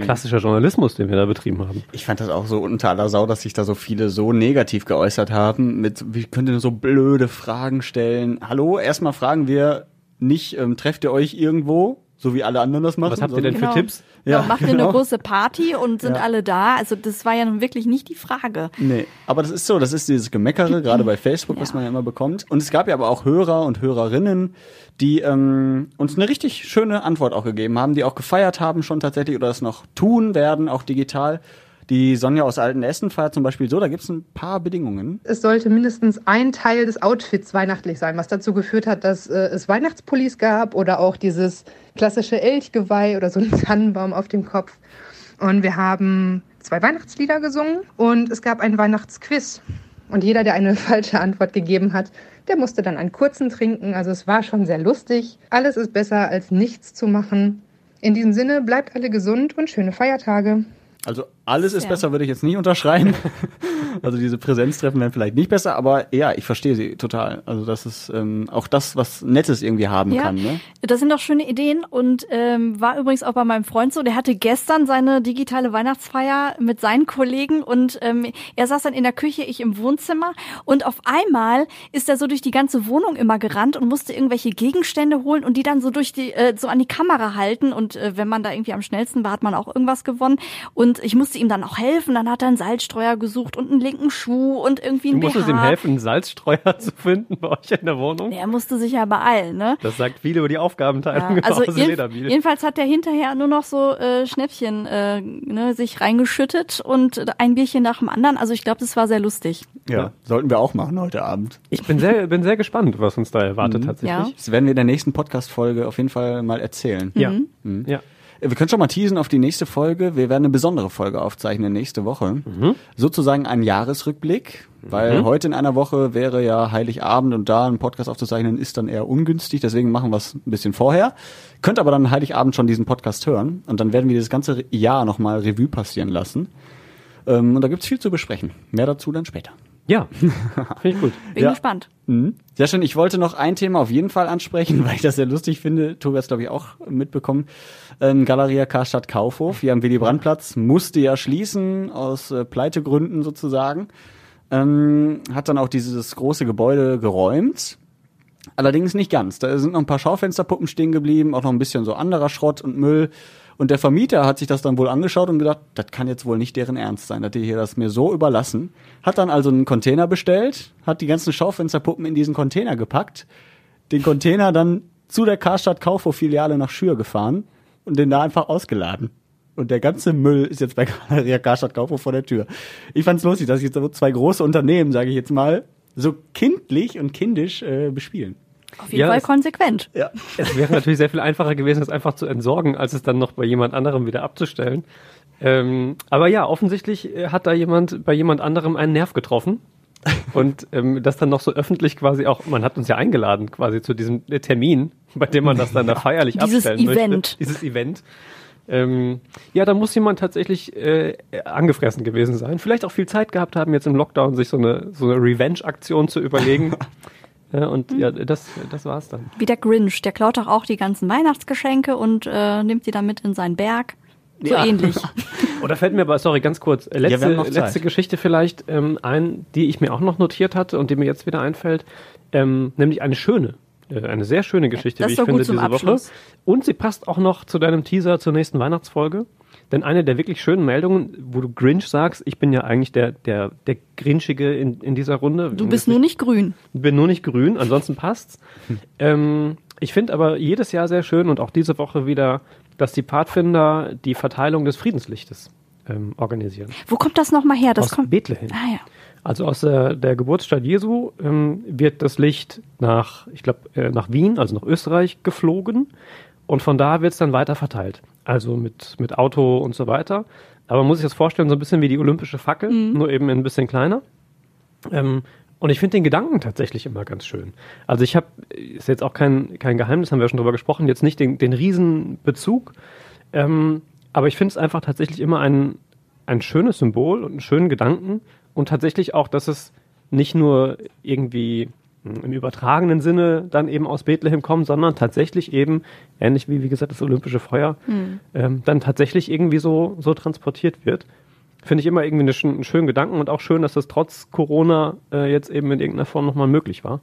klassischer Journalismus, den wir da betrieben haben. Ich fand das auch so unter aller Sau, dass sich da so viele so negativ geäußert haben, mit, wie könnt ihr nur so blöde Fragen stellen? Hallo, erstmal fragen wir nicht, ähm, trefft ihr euch irgendwo, so wie alle anderen das machen? Was habt ihr denn für Genau. Tipps? Ja, macht ihr eine genau. große Party und sind Ja. alle da? Also das war ja nun wirklich nicht die Frage. Nee, aber das ist so, das ist dieses Gemeckere, gerade bei Facebook, was man ja immer bekommt. Und es gab ja aber auch Hörer und Hörerinnen, die ähm, uns eine richtig schöne Antwort auch gegeben haben, die auch gefeiert haben schon tatsächlich oder es noch tun werden, auch digital. Die Sonja aus Altenessen feiert zum Beispiel so, da gibt's ein paar Bedingungen. Es sollte mindestens ein Teil des Outfits weihnachtlich sein, was dazu geführt hat, dass äh, es Weihnachtspullis gab oder auch dieses klassische Elchgeweih oder so ein *laughs* Tannenbaum auf dem Kopf. Und wir haben zwei Weihnachtslieder gesungen und es gab ein Weihnachtsquiz. Und jeder, der eine *laughs* falsche Antwort gegeben hat, der musste dann einen kurzen trinken. Also es war schon sehr lustig. Alles ist besser als nichts zu machen. In diesem Sinne, bleibt alle gesund und schöne Feiertage. Also alles ist Ja. besser, würde ich jetzt nicht unterschreiben. *laughs* also diese Präsenztreffen wären vielleicht nicht besser, aber ja, ich verstehe sie total. Also das ist ähm, auch das, was Nettes irgendwie haben Ja. kann. Ne? Das sind doch schöne Ideen und ähm, war übrigens auch bei meinem Freund so. Der hatte gestern seine digitale Weihnachtsfeier mit seinen Kollegen und ähm, er saß dann in der Küche, ich im Wohnzimmer und auf einmal ist er so durch die ganze Wohnung immer gerannt und musste irgendwelche Gegenstände holen und die dann so durch die äh, so an die Kamera halten und äh, wenn man da irgendwie am schnellsten war, hat man auch irgendwas gewonnen und ich musste musste ihm dann auch helfen. Dann hat er einen Salzstreuer gesucht und einen linken Schuh und irgendwie Du einen musstest BH. ihm helfen, einen Salzstreuer *laughs* zu finden bei euch in der Wohnung. Er musste sich ja beeilen, ne? Das sagt viel über die Aufgabenteilung Ja, *laughs* also jeden, jedenfalls hat er hinterher nur noch so äh, Schnäppchen äh, ne, sich reingeschüttet und ein Bierchen nach dem anderen. Also ich glaube, das war sehr lustig. Ja, sollten wir auch machen heute Abend. Ich bin sehr, bin sehr gespannt, was uns da erwartet tatsächlich. Ja. Das werden wir in der nächsten Podcast-Folge auf jeden Fall mal erzählen. Ja. Mhm. Ja. Wir können schon mal teasen auf die nächste Folge. Wir werden eine besondere Folge aufzeichnen nächste Woche. Mhm. Sozusagen ein Jahresrückblick, weil Mhm. heute in einer Woche wäre ja Heiligabend und da einen Podcast aufzuzeichnen ist dann eher ungünstig. Deswegen machen wir es ein bisschen vorher. Könnt aber dann Heiligabend schon diesen Podcast hören und dann werden wir das ganze Jahr nochmal Revue passieren lassen. Ähm, und da gibt's viel zu besprechen. Mehr dazu dann später. Ja, *laughs* finde ich gut. Bin Ja. gespannt. Mhm. Sehr schön. Ich wollte noch ein Thema auf jeden Fall ansprechen, *laughs* weil ich das sehr lustig finde. Tobi hat glaube ich, auch mitbekommen. Ähm, Galeria Karstadt Kaufhof hier am Willy Brandt-Platz musste ja schließen, aus äh, Pleitegründen sozusagen. Ähm, hat dann auch dieses große Gebäude geräumt. Allerdings nicht ganz. Da sind noch ein paar Schaufensterpuppen stehen geblieben, auch noch ein bisschen so anderer Schrott und Müll. Und der Vermieter hat sich das dann wohl angeschaut und gedacht, das kann jetzt wohl nicht deren Ernst sein, dass die hier das mir so überlassen. Hat dann also einen Container bestellt, hat die ganzen Schaufensterpuppen in diesen Container gepackt, den Container dann zu der Karstadt Kaufhof-Filiale nach Schür gefahren und den da einfach ausgeladen. Und der ganze Müll ist jetzt bei *laughs* Galeria Karstadt Kaufhof vor der Tür. Ich fand's lustig, dass jetzt so zwei große Unternehmen, sage ich jetzt mal, so kindlich und kindisch äh, bespielen. Auf jeden Ja, Fall es- konsequent. Ja. Es wäre natürlich sehr viel einfacher gewesen, es einfach zu entsorgen, als es dann noch bei jemand anderem wieder abzustellen. Ähm, aber ja, offensichtlich äh, hat da jemand bei jemand anderem einen Nerv getroffen. Und ähm, das dann noch so öffentlich quasi auch, man hat uns ja eingeladen quasi zu diesem äh, Termin, bei dem man das dann da feierlich Dieses abstellen Event. möchte. Dieses Event. Ähm, ja, da muss jemand tatsächlich äh, angefressen gewesen sein. Vielleicht auch viel Zeit gehabt haben, jetzt im Lockdown sich so eine, so eine Revenge-Aktion zu überlegen. *laughs* und ja, das, das war's dann. Wie der Grinch, der klaut doch auch die ganzen Weihnachtsgeschenke und äh, nimmt die dann mit in seinen Berg. So Ja. ähnlich. *laughs* Oder fällt mir aber, sorry, ganz kurz, äh, letzte, Zeit. letzte Geschichte vielleicht ähm, ein, die ich mir auch noch notiert hatte und die mir jetzt wieder einfällt, ähm, nämlich eine schöne, äh, eine sehr schöne Geschichte, das wie ich finde, zum diese Abschluss. Woche. Und sie passt auch noch zu deinem Teaser zur nächsten Weihnachtsfolge. Denn eine der wirklich schönen Meldungen, wo du Grinch sagst, ich bin ja eigentlich der, der, der Grinchige in, in dieser Runde. Du bist nur nicht grün. bin nur nicht grün, ansonsten passt's. *laughs* ähm, ich finde aber jedes Jahr sehr schön und auch diese Woche wieder, dass die Pfadfinder die Verteilung des Friedenslichtes ähm, organisieren. Wo kommt das nochmal her? Das Aus kommt. Bethlehem. Ah ja. Also aus der, der Geburtsstadt Jesu ähm, wird das Licht nach, ich glaube, äh, nach Wien, also nach Österreich geflogen und von da wird es dann weiter verteilt. Also mit, mit Auto und so weiter. Aber man muss sich das vorstellen, so ein bisschen wie die olympische Fackel, nur eben ein bisschen kleiner. Ähm, und ich finde den Gedanken tatsächlich immer ganz schön. Also ich habe, ist jetzt auch kein, kein Geheimnis, haben wir schon drüber gesprochen, jetzt nicht den, den Riesenbezug, ähm, aber ich finde es einfach tatsächlich immer ein, ein schönes Symbol und einen schönen Gedanken und tatsächlich auch, dass es nicht nur irgendwie im übertragenen Sinne dann eben aus Bethlehem kommt, sondern tatsächlich eben, ähnlich wie, wie gesagt, das olympische Feuer, Hm. ähm, dann tatsächlich irgendwie so, so transportiert wird. Finde ich immer irgendwie eine, einen schönen Gedanken und auch schön, dass das trotz Corona äh, jetzt eben in irgendeiner Form nochmal möglich war.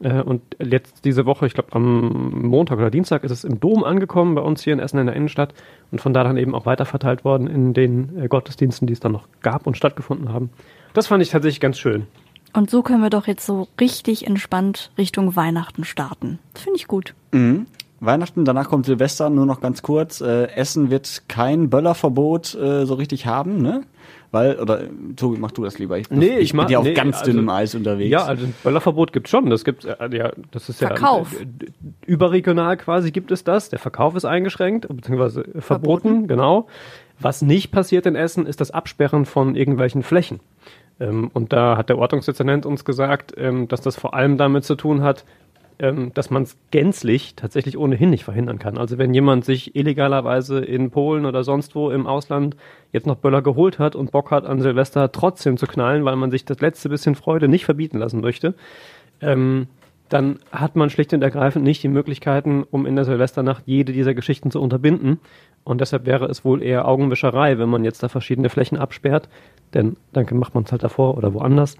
Äh, und jetzt diese Woche, ich glaube am Montag oder Dienstag, ist es im Dom angekommen bei uns hier in Essen in der Innenstadt und von da dann eben auch weiterverteilt worden in den äh, Gottesdiensten, die es dann noch gab und stattgefunden haben. Das fand ich tatsächlich ganz schön. Und so können wir doch jetzt so richtig entspannt Richtung Weihnachten starten. Finde ich gut. Mhm. Weihnachten, danach kommt Silvester, nur noch ganz kurz. Äh, Essen wird kein Böllerverbot äh, so richtig haben, ne? Weil, oder äh, Tobi, mach du das lieber. Ich, Nee, ich bin mach- ja auf nee, ganz also- dünnem Eis unterwegs. Ja, also ein Böllerverbot gibt schon. Das gibt äh, ja, das ist Verkauf. ja äh, überregional quasi gibt es das. Der Verkauf ist eingeschränkt beziehungsweise verboten, genau. Was nicht passiert in Essen, ist das Absperren von irgendwelchen Flächen. Ähm, und da hat der Ordnungsdezernent uns gesagt, ähm, dass das vor allem damit zu tun hat, ähm, dass man es gänzlich tatsächlich ohnehin nicht verhindern kann. Also wenn jemand sich illegalerweise in Polen oder sonst wo im Ausland jetzt noch Böller geholt hat und Bock hat an Silvester trotzdem zu knallen, weil man sich das letzte bisschen Freude nicht verbieten lassen möchte, ähm, dann hat man schlicht und ergreifend nicht die Möglichkeiten, um in der Silvesternacht jede dieser Geschichten zu unterbinden. Und deshalb wäre es wohl eher Augenwischerei, wenn man jetzt da verschiedene Flächen absperrt, denn dann macht man es halt davor oder woanders.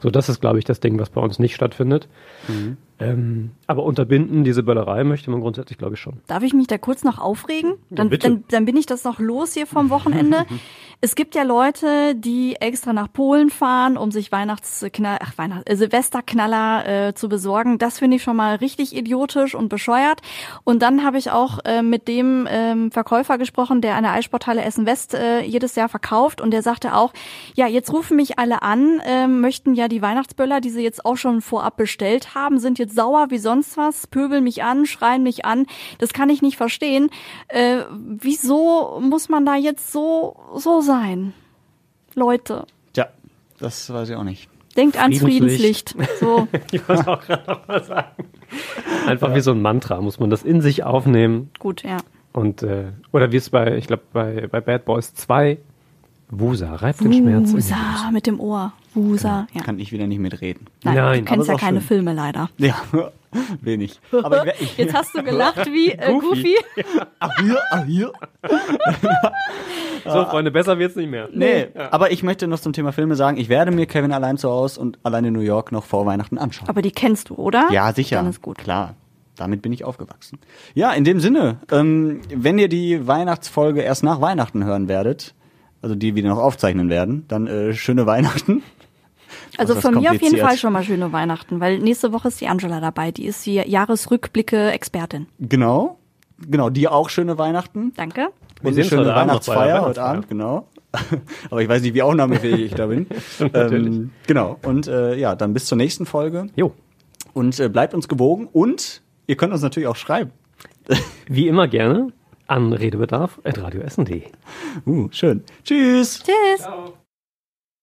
So, das ist, glaube ich, das Ding, was bei uns nicht stattfindet. Ähm, aber unterbinden, diese Böllerei möchte man grundsätzlich, glaube ich, schon. Darf ich mich da kurz noch aufregen? Dann, bitte. dann, dann bin ich das noch los hier vom Wochenende. *laughs* es gibt ja Leute, die extra nach Polen fahren, um sich Weihnachtsknall, ach, Weihnacht, äh, Silvesterknaller äh, zu besorgen. Das finde ich schon mal richtig idiotisch und bescheuert. Und dann habe ich auch äh, mit dem ähm, Verkäufer gesprochen, der eine Eissporthalle Essen West äh, jedes Jahr verkauft. Und der sagte auch, ja, jetzt rufen mich alle an, äh, möchten ja die Weihnachtsböller, die sie jetzt auch schon vorab bestellt haben, sind jetzt sauer wie sonst was, pöbeln mich an, schreien mich an. Das kann ich nicht verstehen. Äh, wieso muss man da jetzt so, so sein? Leute, Tja, das weiß ich auch nicht. denkt ans Friedenslicht. So. *laughs* ich wollte auch gerade noch mal sagen. Einfach wie so ein Mantra muss man das in sich aufnehmen. Gut, ja. Und, äh, oder wie es bei, ich glaube, bei, bei Bad Boys 2, Wusa, reibt den Schmerz. Wusa mit dem Ohr. Wusa, ja. Kann ich wieder nicht mitreden. Nein, Nein, du kennst ja keine schön. Filme leider. *laughs* Ja, wenig. Aber ich, ich, Jetzt hast du gelacht wie äh, Goofy. Ach *laughs* hier, ach hier. So, Freunde, besser wird's nicht mehr. Nee, aber ich möchte noch zum Thema Filme sagen, ich werde mir Kevin allein zu Hause und allein in New York noch vor Weihnachten anschauen. Aber die kennst du, oder? Ja, sicher. Dann ist gut. Klar. Damit bin ich aufgewachsen. Ja, in dem Sinne, ähm, wenn ihr die Weihnachtsfolge erst nach Weihnachten hören werdet, also die wir noch aufzeichnen werden, dann äh, schöne Weihnachten. Also von mir auf jeden. Fall schon mal schöne Weihnachten, weil nächste Woche ist die Angela dabei. Die ist die Jahresrückblicke-Expertin. Genau. Genau, dir auch schöne Weihnachten. Danke. Wir Und sehen eine schöne Weihnachtsfeier heute. Abend, genau. *laughs* Aber ich weiß nicht, wie aufnahmefähig ich da bin. *laughs* ähm, genau. Und äh, ja, dann bis zur nächsten Folge. Jo. Und äh, bleibt uns gewogen und ihr könnt uns natürlich auch schreiben. *laughs* Wie immer gerne an redebedarf.radioessen.de. Uh, schön. Tschüss. Tschüss.